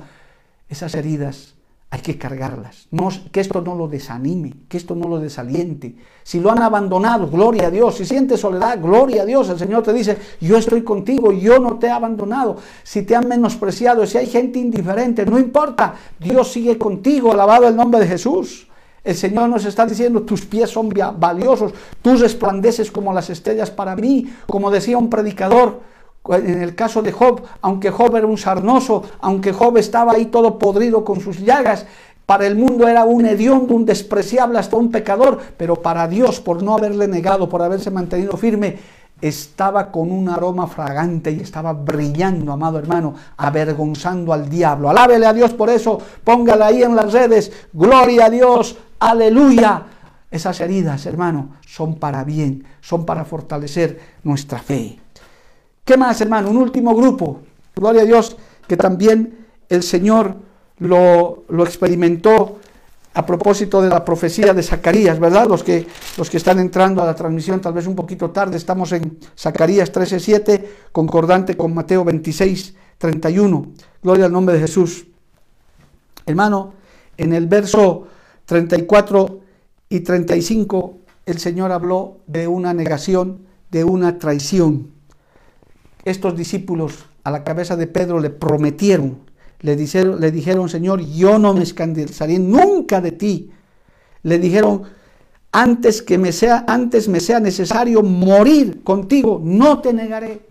Esas heridas hay que cargarlas. No, que esto no lo desanime, que esto no lo desaliente. Si lo han abandonado, gloria a Dios. Si sientes soledad, gloria a Dios. El Señor te dice, yo estoy contigo, yo no te he abandonado. Si te han menospreciado, si hay gente indiferente, no importa. Dios sigue contigo, alabado el nombre de Jesús. El Señor nos está diciendo, tus pies son valiosos, tú resplandeces como las estrellas para mí, como decía un predicador en el caso de Job, aunque Job era un sarnoso, aunque Job estaba ahí todo podrido con sus llagas, para el mundo era un hediondo, un despreciable, hasta un pecador, pero para Dios, por no haberle negado, por haberse mantenido firme, estaba con un aroma fragante y estaba brillando, amado hermano, avergonzando al diablo. Alábele a Dios por eso, póngala ahí en las redes, gloria a Dios, aleluya. Esas heridas, hermano, son para bien, son para fortalecer nuestra fe. ¿Qué más, hermano? Un último grupo, gloria a Dios, que también el Señor lo, experimentó a propósito de la profecía de Zacarías, ¿verdad? Los que, los que están entrando a la transmisión tal vez un poquito tarde, estamos en Zacarías 13:7, concordante con Mateo 26:31. Gloria al nombre de Jesús. Hermano, en el verso 34 y 35, el Señor habló de una negación, de una traición estos discípulos a la cabeza de Pedro le prometieron, le dijeron, le dijeron, Señor, yo no me escandalizaré nunca de ti. Le dijeron, antes que me sea, antes me sea necesario morir contigo, no te negaré.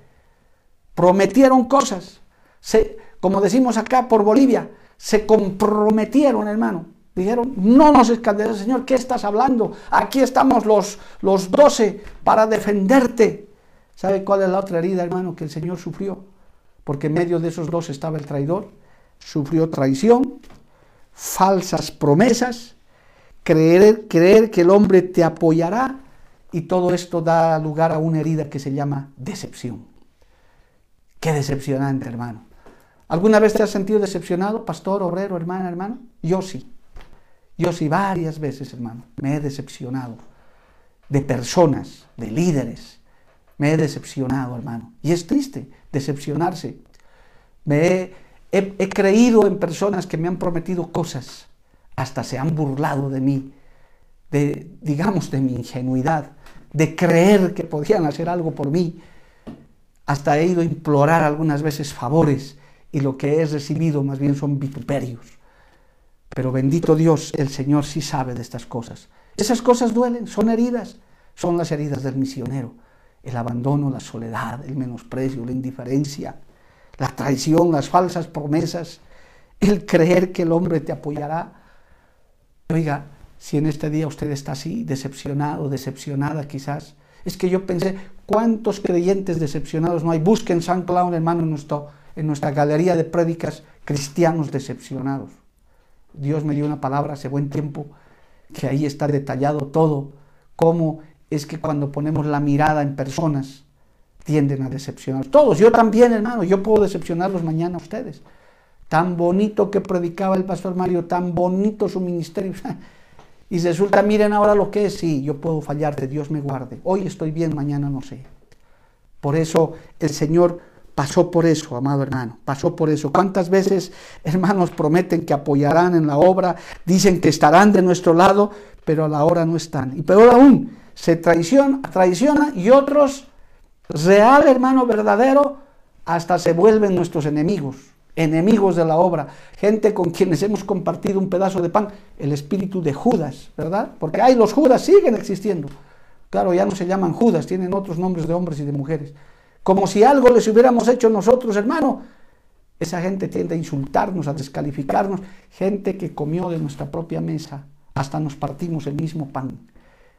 Prometieron cosas. Se, como decimos acá por Bolivia, se comprometieron, hermano. Dijeron, no nos escandalizaremos, Señor, ¿qué estás hablando? Aquí estamos los, los doce para defenderte. ¿Sabe cuál es la otra herida, hermano, que el Señor sufrió? Porque en medio de esos dos estaba el traidor. Sufrió traición, falsas promesas, creer, creer que el hombre te apoyará y todo esto da lugar a una herida que se llama decepción. Qué decepcionante, hermano. ¿Alguna vez te has sentido decepcionado, pastor, obrero, hermana, hermano? Yo sí. Yo sí, varias veces, hermano. Me he decepcionado de personas, de líderes, me he decepcionado, hermano. Y es triste decepcionarse. Me he, creído en personas que me han prometido cosas, hasta se han burlado de mí, de, digamos, de mi ingenuidad, de creer que podían hacer algo por mí. Hasta he ido a implorar algunas veces favores y lo que he recibido más bien son vituperios. Pero bendito Dios, el Señor sí sabe de estas cosas. Esas cosas duelen, son heridas, son las heridas del misionero. El abandono, la soledad, el menosprecio, la indiferencia, la traición, las falsas promesas, el creer que el hombre te apoyará. Oiga, si en este día usted está así, decepcionado, decepcionada quizás, es que yo pensé, ¿cuántos creyentes decepcionados no hay? Busquen San Clown, hermano, en, en nuestra galería de prédicas cristianos decepcionados. Dios me dio una palabra hace buen tiempo que ahí está detallado todo, cómo es que cuando ponemos la mirada en personas tienden a decepcionar. Todos, yo también, hermano, yo puedo decepcionarlos mañana a ustedes. Tan bonito que predicaba el pastor Mario, tan bonito su ministerio. Y resulta, miren ahora lo que es, sí, yo puedo fallarte, Dios me guarde. Hoy estoy bien, mañana no sé. Por eso el Señor pasó por eso, amado hermano, pasó por eso. ¿Cuántas veces, hermanos, prometen que apoyarán en la obra, dicen que estarán de nuestro lado, pero a la hora no están? Y peor aún, se traiciona, traiciona y otros, real hermano verdadero, hasta se vuelven nuestros enemigos enemigos de la obra, gente con quienes hemos compartido un pedazo de pan, el espíritu de Judas, ¿verdad? Porque hay los Judas siguen existiendo. Claro, ya no se llaman Judas, tienen otros nombres de hombres y de mujeres. Como si algo les hubiéramos hecho nosotros, hermano. Esa gente tiende a insultarnos, a descalificarnos. Gente que comió de nuestra propia mesa, hasta nos partimos el mismo pan.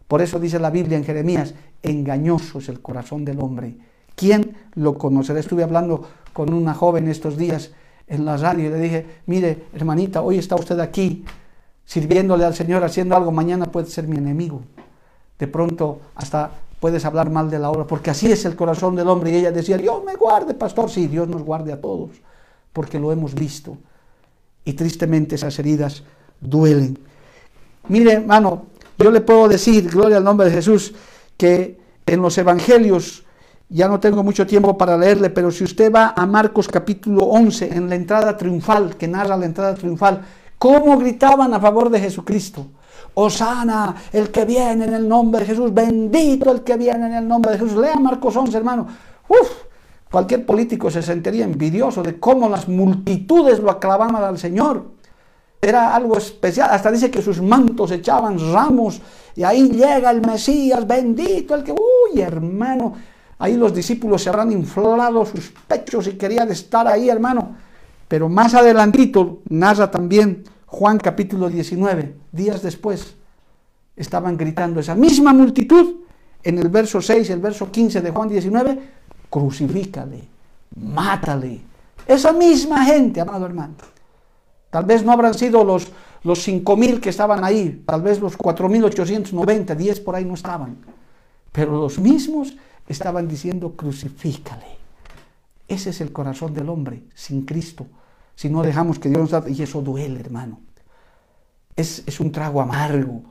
Por eso dice la Biblia en Jeremías, engañoso es el corazón del hombre. ¿Quién lo conocerá? Estuve hablando con una joven estos días en la radio y le dije, mire, hermanita, hoy está usted aquí sirviéndole al Señor, haciendo algo, mañana puede ser mi enemigo. De pronto hasta puedes hablar mal de la obra, porque así es el corazón del hombre. Y ella decía, Dios me guarde, pastor. Sí, Dios nos guarde a todos, porque lo hemos visto. Y tristemente esas heridas duelen. Mire, hermano, yo le puedo decir, gloria al nombre de Jesús, que en los evangelios ya no tengo mucho tiempo para leerle, pero si usted va a Marcos capítulo 11, en la entrada triunfal, que narra la entrada triunfal, cómo gritaban a favor de Jesucristo. Osana, el que viene en el nombre de Jesús, bendito el que viene en el nombre de Jesús. Lea Marcos 11, hermano. Uf, cualquier político se sentiría envidioso de cómo las multitudes lo aclamaban al Señor. Era algo especial. Hasta dice que sus mantos echaban ramos y ahí llega el Mesías, bendito el que... Uy, hermano, Ahí los discípulos se habrán inflado sus pechos y querían estar ahí, hermano. Pero más adelantito narra también Juan capítulo 19, días después, estaban gritando esa misma multitud en el verso 6, el verso 15 de Juan 19, crucifícale, mátale. Esa misma gente, amado hermano. Tal vez no habrán sido los, los 5.000 que estaban ahí, tal vez los 4.890, 10 por ahí no estaban. Pero los mismos estaban diciendo crucifícale. Ese es el corazón del hombre sin Cristo. Si no dejamos que Dios nos... Y eso duele, hermano. Es, es un trago amargo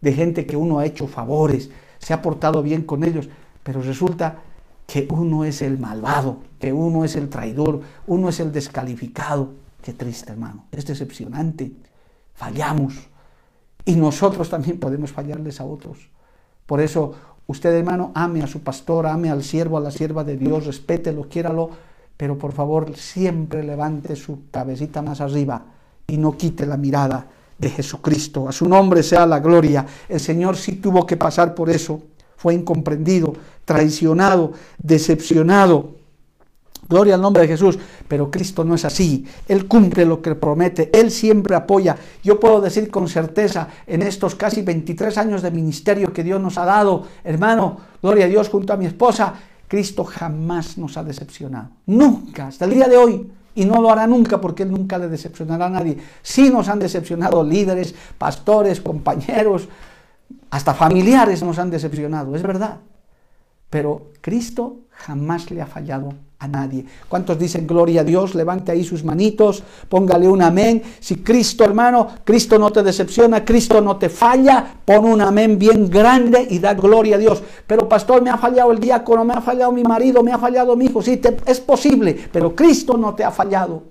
de gente que uno ha hecho favores, se ha portado bien con ellos, pero resulta que uno es el malvado, que uno es el traidor, uno es el descalificado. Qué triste, hermano. Es decepcionante. Fallamos. Y nosotros también podemos fallarles a otros. Por eso Usted, hermano, ame a su pastor, ame al siervo, a la sierva de Dios, respételo, quiéralo, pero por favor siempre levante su cabecita más arriba y no quite la mirada de Jesucristo. A su nombre sea la gloria. El Señor sí tuvo que pasar por eso. Fue incomprendido, traicionado, decepcionado Gloria al nombre de Jesús. Pero Cristo no es así. Él cumple lo que promete. Él siempre apoya. Yo puedo decir con certeza en estos casi 23 años de ministerio que Dios nos ha dado, hermano, gloria a Dios junto a mi esposa, Cristo jamás nos ha decepcionado. Nunca, hasta el día de hoy. Y no lo hará nunca porque Él nunca le decepcionará a nadie. Sí nos han decepcionado líderes, pastores, compañeros, hasta familiares nos han decepcionado, es verdad. Pero Cristo jamás le ha fallado a nadie. ¿Cuántos dicen gloria a Dios? Levante ahí sus manitos, póngale un amén. Si Cristo, hermano, Cristo no te decepciona, Cristo no te falla, pon un amén bien grande y da gloria a Dios. Pero pastor, me ha fallado el diácono, me ha fallado mi marido, me ha fallado mi hijo. Sí, es posible, pero Cristo no te ha fallado.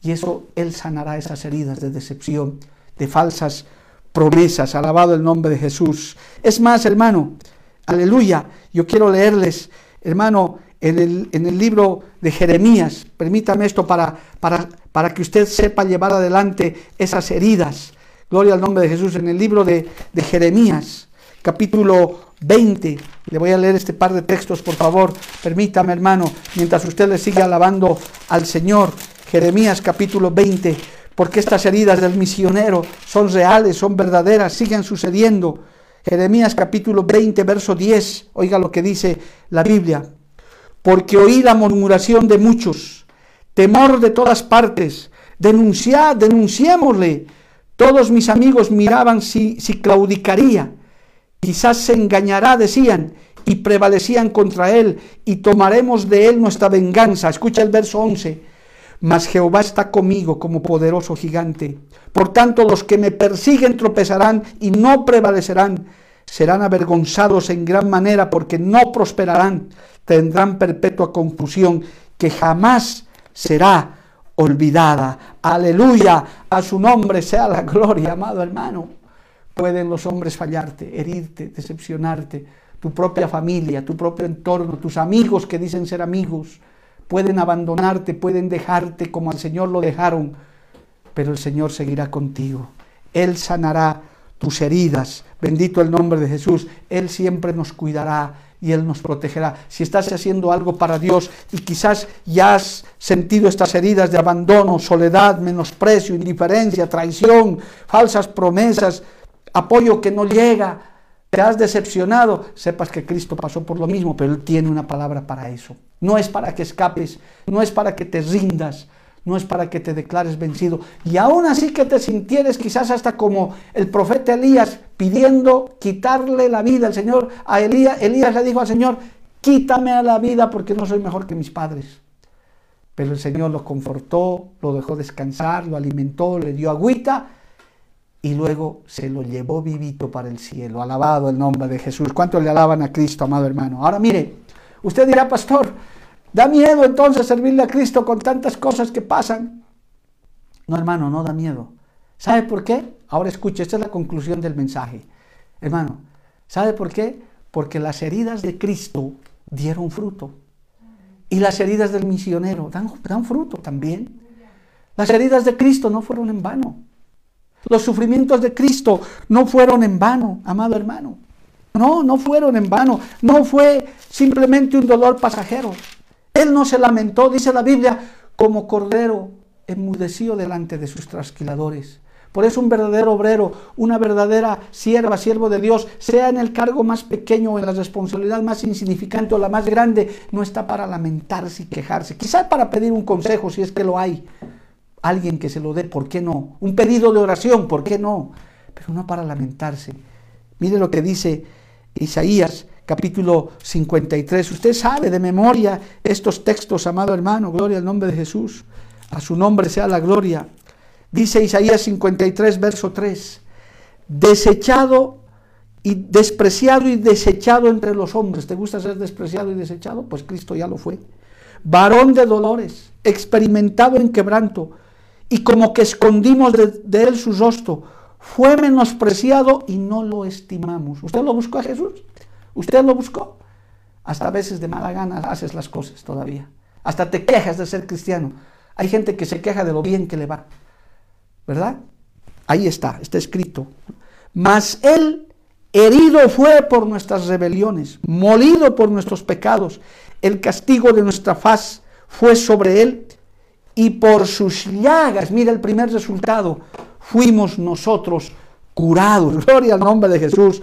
Y eso, Él sanará esas heridas de decepción, de falsas promesas. Alabado el nombre de Jesús. Es más, hermano, aleluya, yo quiero leerles, hermano, en el, libro de Jeremías. Permítame esto para, para, para que usted sepa llevar adelante esas heridas. Gloria al nombre de Jesús. En el libro de, de Jeremías, capítulo 20. Le voy a leer este par de textos, por favor. Permítame, hermano, mientras usted le sigue alabando al Señor. Jeremías capítulo 20. Porque estas heridas del misionero son reales, son verdaderas, siguen sucediendo. Jeremías capítulo 20, verso 10. Oiga lo que dice la Biblia. Porque oí la murmuración de muchos, temor de todas partes. Denunciad, denunciémosle. Todos mis amigos miraban si, si claudicaría Quizás se engañará, decían, y prevalecían contra él, y tomaremos de él nuestra venganza. Escucha el verso 11. Mas Jehová está conmigo como poderoso gigante. Por tanto, los que me persiguen tropezarán y no prevalecerán. Serán avergonzados en gran manera porque no prosperarán. Tendrán perpetua confusión que jamás será olvidada. Aleluya. A su nombre sea la gloria, amado hermano. Pueden los hombres fallarte, herirte, decepcionarte, tu propia familia, tu propio entorno, tus amigos que dicen ser amigos, pueden abandonarte, pueden dejarte como al Señor lo dejaron, pero el Señor seguirá contigo. Él sanará tus heridas. Bendito el nombre de Jesús. Él siempre nos cuidará y Él nos protegerá. Si estás haciendo algo para Dios y quizás ya has sentido estas heridas de abandono, soledad, menosprecio, indiferencia, traición, falsas promesas, apoyo que no llega, te has decepcionado, sepas que Cristo pasó por lo mismo, pero Él tiene una palabra para eso. No es para que escapes, no es para que te rindas, no es para que te declares vencido. Y aún así que te sintieres quizás hasta como el profeta Elías pidiendo quitarle la vida al Señor. A Elías, Elías le dijo al Señor, quítame a la vida porque no soy mejor que mis padres. Pero el Señor lo confortó, lo dejó descansar, lo alimentó, le dio agüita y luego se lo llevó vivito para el cielo. Alabado el nombre de Jesús. ¿Cuánto le alaban a Cristo, amado hermano? Ahora mire, usted dirá, pastor, ¿da miedo entonces servirle a Cristo con tantas cosas que pasan? No, hermano, no da miedo. ¿Sabe por qué? Ahora escuche, esta es la conclusión del mensaje. Hermano, ¿sabe por qué? Porque las heridas de Cristo dieron fruto. Y las heridas del misionero dan, dan fruto también. Las heridas de Cristo no fueron en vano. Los sufrimientos de Cristo no fueron en vano, amado hermano. No, no fueron en vano. No fue simplemente un dolor pasajero. Él no se lamentó, dice la Biblia, como cordero enmudeció delante de sus trasquiladores. Por eso un verdadero obrero, una verdadera sierva, siervo de Dios, sea en el cargo más pequeño o en la responsabilidad más insignificante o la más grande, no está para lamentarse y quejarse. Quizá para pedir un consejo, si es que lo hay, alguien que se lo dé, ¿por qué no? Un pedido de oración, ¿por qué no? Pero no para lamentarse. Mire lo que dice Isaías capítulo 53. Usted sabe de memoria estos textos, amado hermano, gloria al nombre de Jesús. A su nombre sea la gloria. Dice Isaías 53, verso 3. Desechado y despreciado y desechado entre los hombres. ¿Te gusta ser despreciado y desechado? Pues Cristo ya lo fue. Varón de dolores, experimentado en quebranto, y como que escondimos de, él su rostro. Fue menospreciado y no lo estimamos. ¿Usted lo buscó a Jesús? ¿Usted lo buscó? Hasta a veces de mala gana haces las cosas todavía. Hasta te quejas de ser cristiano. Hay gente que se queja de lo bien que le va. ¿Verdad? Ahí está, está escrito. Mas él herido fue por nuestras rebeliones, molido por nuestros pecados. El castigo de nuestra faz fue sobre él y por sus llagas, mira el primer resultado, fuimos nosotros curados. Gloria al nombre de Jesús.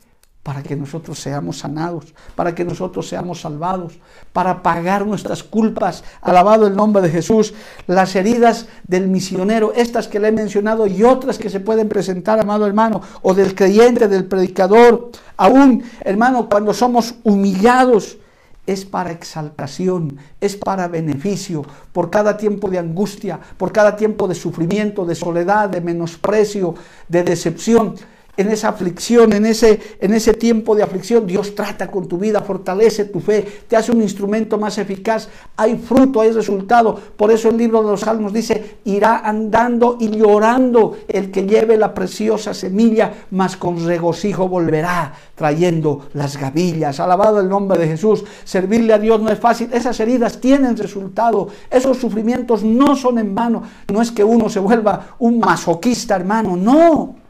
Para que nosotros seamos sanados, para que nosotros seamos salvados, para pagar nuestras culpas. Alabado el nombre de Jesús. Las heridas del misionero, estas que le he mencionado y otras que se pueden presentar, amado hermano, o del creyente, del predicador, aún, hermano, cuando somos humillados, es para exaltación, es para beneficio, por cada tiempo de angustia, por cada tiempo de sufrimiento, de soledad, de menosprecio, de decepción en esa aflicción, en ese, en ese tiempo de aflicción, Dios trata con tu vida, fortalece tu fe, te hace un instrumento más eficaz, hay fruto, hay resultado. Por eso el libro de los Salmos dice, irá andando y llorando el que lleve la preciosa semilla, mas con regocijo volverá trayendo las gavillas. Alabado el nombre de Jesús. Servirle a Dios no es fácil. Esas heridas tienen resultado. Esos sufrimientos no son en vano. No es que uno se vuelva un masoquista, hermano. No.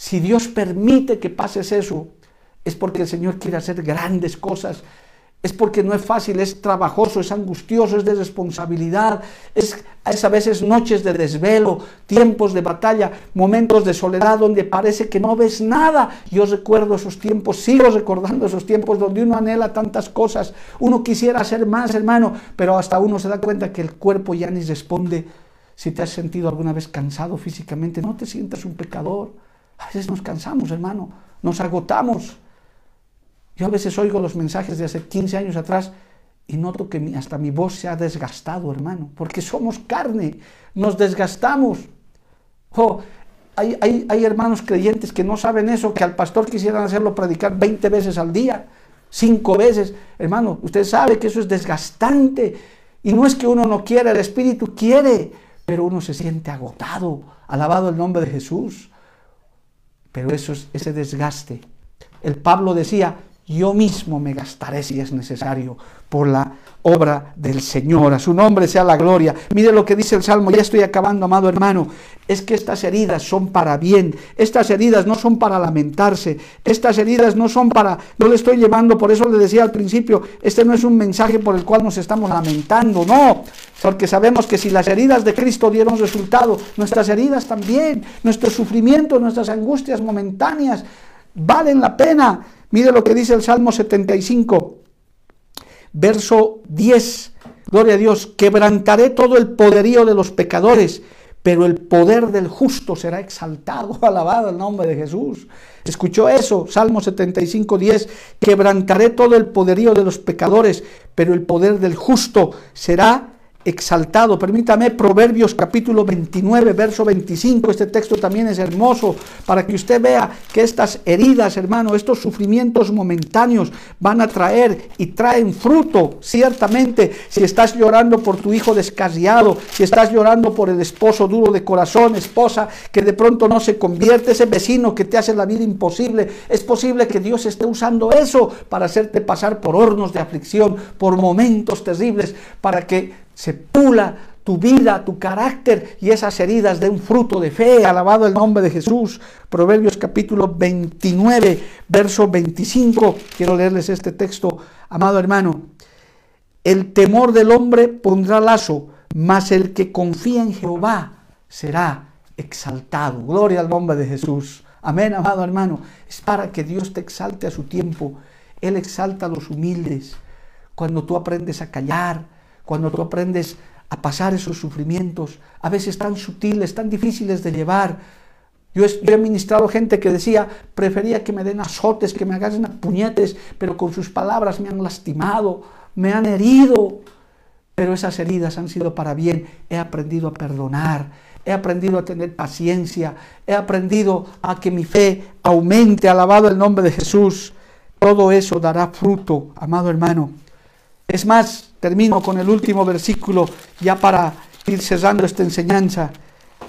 Si Dios permite que pases eso, es porque el Señor quiere hacer grandes cosas es porque no es fácil, es trabajoso, es angustioso, es de responsabilidad, es, a veces noches de desvelo, tiempos de batalla, momentos de soledad donde parece que no ves nada. Yo recuerdo esos tiempos, sigo recordando esos tiempos donde uno anhela tantas cosas, uno quisiera hacer más, hermano, pero hasta uno se da cuenta que el cuerpo ya ni responde. Si te has sentido alguna vez cansado físicamente, no te sientas un pecador. A veces nos cansamos, hermano, nos agotamos. Yo a veces oigo los mensajes de hace 15 años atrás y noto que hasta mi voz se ha desgastado, hermano, porque somos carne, nos desgastamos. Oh, hay, hay, hermanos creyentes que no saben eso, que al pastor quisieran hacerlo predicar 20 veces al día, 5 veces. Hermano, usted sabe que eso es desgastante. Y no es que uno no quiera, el Espíritu quiere, pero uno se siente agotado. Alabado el nombre de Jesús. Pero eso es ese desgaste. El Pablo decía, yo mismo me gastaré si es necesario por la obra del Señor. A su nombre sea la gloria. Mire lo que dice el Salmo, ya estoy acabando, amado hermano. Es que estas heridas son para bien. Estas heridas no son para lamentarse. Estas heridas no son para... No le estoy llevando, por eso le decía al principio, este no es un mensaje por el cual nos estamos lamentando, no. Porque sabemos que si las heridas de Cristo dieron resultado, nuestras heridas también, nuestros sufrimientos, nuestras angustias momentáneas, valen la pena Mire lo que dice el Salmo 75, verso 10. Gloria a Dios, quebrantaré todo el poderío de los pecadores, pero el poder del justo será exaltado. Alabado el nombre de Jesús. ¿Escuchó eso? Salmo 75, 10. Quebrantaré todo el poderío de los pecadores, pero el poder del justo será exaltado. Permítame Proverbios capítulo 29, verso 25. Este texto también es hermoso para que usted vea que estas heridas, hermano, estos sufrimientos momentáneos van a traer y traen fruto, ciertamente. Si estás llorando por tu hijo descarriado, si estás llorando por el esposo duro de corazón, esposa que de pronto no se convierte, ese vecino que te hace la vida imposible, es posible que Dios esté usando eso para hacerte pasar por hornos de aflicción, por momentos terribles, para que se pula tu vida, tu carácter y esas heridas de un fruto de fe. Alabado el nombre de Jesús. Proverbios capítulo 29, verso 25. Quiero leerles este texto, amado hermano. El temor del hombre pondrá lazo, mas el que confía en Jehová será exaltado. Gloria al nombre de Jesús. Amén, amado hermano. Es para que Dios te exalte a su tiempo. Él exalta a los humildes. Cuando tú aprendes a callar, cuando tú aprendes a pasar esos sufrimientos, a veces tan sutiles, tan difíciles de llevar. Yo he, ministrado gente que decía, prefería que me den azotes, que me hagan puñetes, pero con sus palabras me han lastimado, me han herido. Pero esas heridas han sido para bien. He aprendido a perdonar, he aprendido a tener paciencia, he aprendido a que mi fe aumente, alabado el nombre de Jesús. Todo eso dará fruto, amado hermano. Es más, Termino con el último versículo ya para ir cerrando esta enseñanza.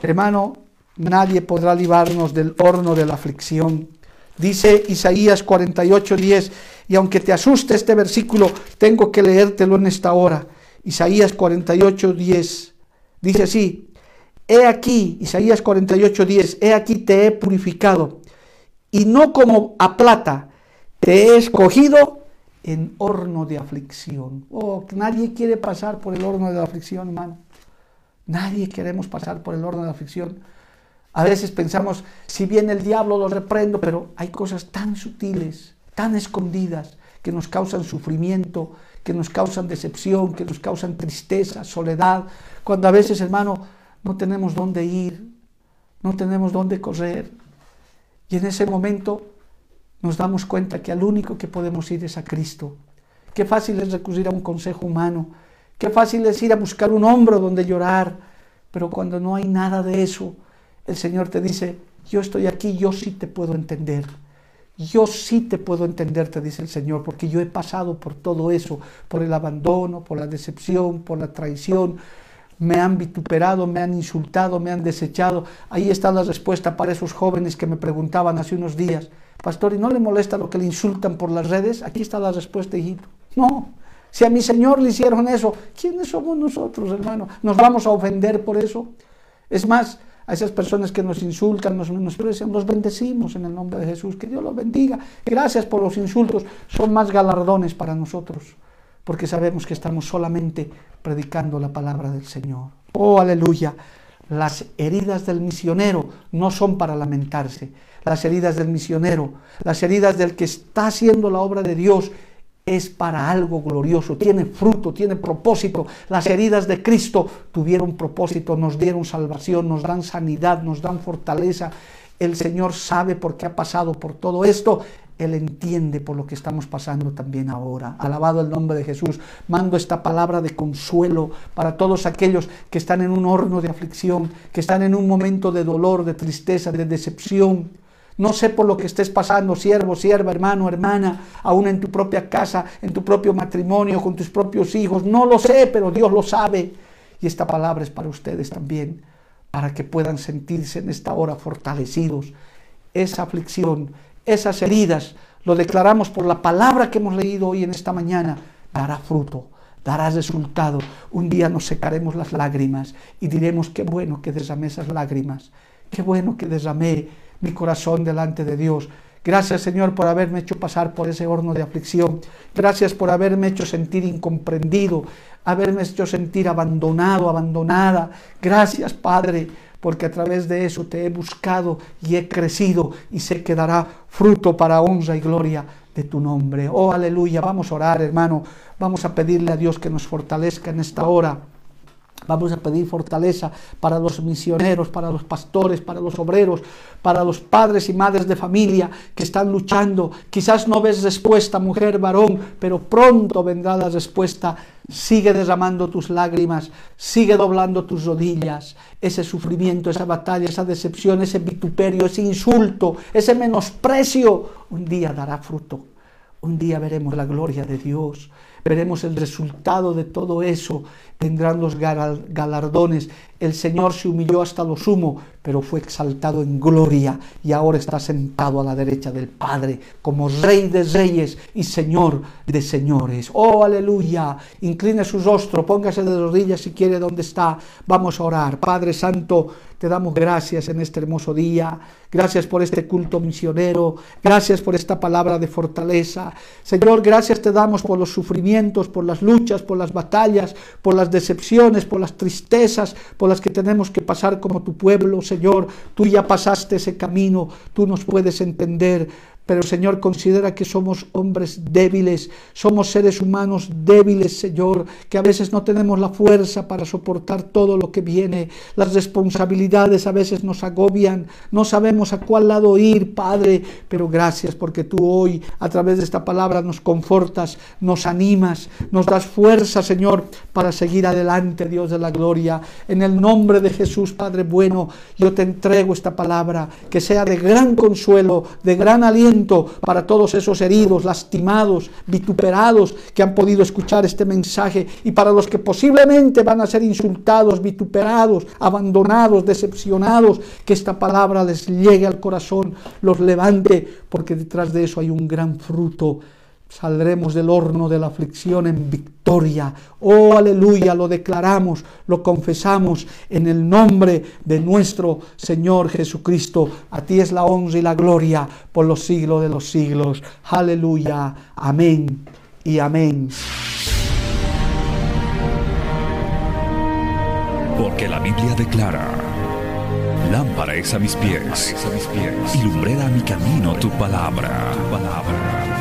Hermano, nadie podrá librarnos del horno de la aflicción. Dice Isaías 48:10, y aunque te asuste este versículo, tengo que leértelo en esta hora. Isaías 48:10 dice así: He aquí, Isaías 48:10, he aquí te he purificado, y no como a plata, te he escogido en horno de aflicción. Oh, nadie quiere pasar por el horno de la aflicción, hermano. Nadie queremos pasar por el horno de la aflicción. A veces pensamos, si viene el diablo lo reprendo, pero hay cosas tan sutiles, tan escondidas, que nos causan sufrimiento, que nos causan decepción, que nos causan tristeza, soledad, cuando a veces, hermano, no tenemos dónde ir, no tenemos dónde correr. Y en ese momento nos damos cuenta que al único que podemos ir es a Cristo. Qué fácil es recurrir a un consejo humano, qué fácil es ir a buscar un hombro donde llorar, pero cuando no hay nada de eso, el Señor te dice, yo estoy aquí, yo sí te puedo entender. Yo sí te puedo entender, te dice el Señor, porque yo he pasado por todo eso, por el abandono, por la decepción, por la traición. Me han vituperado, me han insultado, me han desechado. Ahí está la respuesta para esos jóvenes que me preguntaban hace unos días, Pastor, ¿y no le molesta lo que le insultan por las redes? Aquí está la respuesta, hijito. No, si a mi Señor le hicieron eso, ¿quiénes somos nosotros, hermano? ¿Nos vamos a ofender por eso? Es más, a esas personas que nos insultan, nos menosprecian, los bendecimos en el nombre de Jesús. Que Dios los bendiga. Gracias por los insultos. Son más galardones para nosotros, porque sabemos que estamos solamente predicando la palabra del Señor. Oh, aleluya. Las heridas del misionero no son para lamentarse. Las heridas del misionero, las heridas del que está haciendo la obra de Dios es para algo glorioso, tiene fruto, tiene propósito. Las heridas de Cristo tuvieron propósito, nos dieron salvación, nos dan sanidad, nos dan fortaleza. El Señor sabe por qué ha pasado por todo esto. Él entiende por lo que estamos pasando también ahora. Alabado el nombre de Jesús. Mando esta palabra de consuelo para todos aquellos que están en un horno de aflicción, que están en un momento de dolor, de tristeza, de decepción no sé por lo que estés pasando, siervo, sierva, hermano, hermana, aún en tu propia casa, en tu propio matrimonio, con tus propios hijos. No lo sé, pero Dios lo sabe. Y esta palabra es para ustedes también, para que puedan sentirse en esta hora fortalecidos. Esa aflicción, esas heridas, lo declaramos por la palabra que hemos leído hoy en esta mañana, dará fruto dará resultado. Un día nos secaremos las lágrimas y diremos, qué bueno que derramé esas lágrimas, qué bueno que derramé mi corazón delante de Dios. Gracias Señor por haberme hecho pasar por ese horno de aflicción. Gracias por haberme hecho sentir incomprendido, haberme hecho sentir abandonado, abandonada. Gracias Padre, porque a través de eso te he buscado y he crecido y sé que dará fruto para honra y gloria de tu nombre. Oh, aleluya. Vamos a orar, hermano. Vamos a pedirle a Dios que nos fortalezca en esta hora. Vamos a pedir fortaleza para los misioneros, para los pastores, para los obreros, para los padres y madres de familia que están luchando. Quizás no ves respuesta, mujer, varón, pero pronto vendrá la respuesta. Sigue derramando tus lágrimas, sigue doblando tus rodillas. Ese sufrimiento, esa batalla, esa decepción, ese vituperio, ese insulto, ese menosprecio, un día dará fruto. Un día veremos la gloria de Dios veremos el resultado de todo eso, vendrán los galardones. El Señor se humilló hasta lo sumo, pero fue exaltado en gloria y ahora está sentado a la derecha del Padre como Rey de reyes y Señor de señores. Oh, aleluya. Incline su rostro, póngase de rodillas si quiere donde está. Vamos a orar. Padre Santo, te damos gracias en este hermoso día. Gracias por este culto misionero. Gracias por esta palabra de fortaleza. Señor, gracias te damos por los sufrimientos, por las luchas, por las batallas, por las decepciones, por las tristezas, por las que tenemos que pasar como tu pueblo. Señor, tú ya pasaste ese camino. Tú nos puedes entender. Pero Señor, considera que somos hombres débiles, somos seres humanos débiles, Señor, que a veces no tenemos la fuerza para soportar todo lo que viene. Las responsabilidades a veces nos agobian, no sabemos a cuál lado ir, Padre, pero gracias porque tú hoy a través de esta palabra nos confortas, nos animas, nos das fuerza, Señor, para seguir adelante, Dios de la gloria. En el nombre de Jesús, Padre bueno, yo te entrego esta palabra, que sea de gran consuelo, de gran aliento para todos esos heridos, lastimados, vituperados que han podido escuchar este mensaje y para los que posiblemente van a ser insultados, vituperados, abandonados, decepcionados, que esta palabra les llegue al corazón, los levante, porque detrás de eso hay un gran fruto Saldremos del horno de la aflicción en victoria. Oh, aleluya, lo declaramos, lo confesamos en el nombre de nuestro Señor Jesucristo. A ti es la honra y la gloria por los siglos de los siglos. Aleluya, amén y amén. Porque la Biblia declara, lámpara es a mis pies, a mis pies y lumbrera a mi camino tu palabra. Tu palabra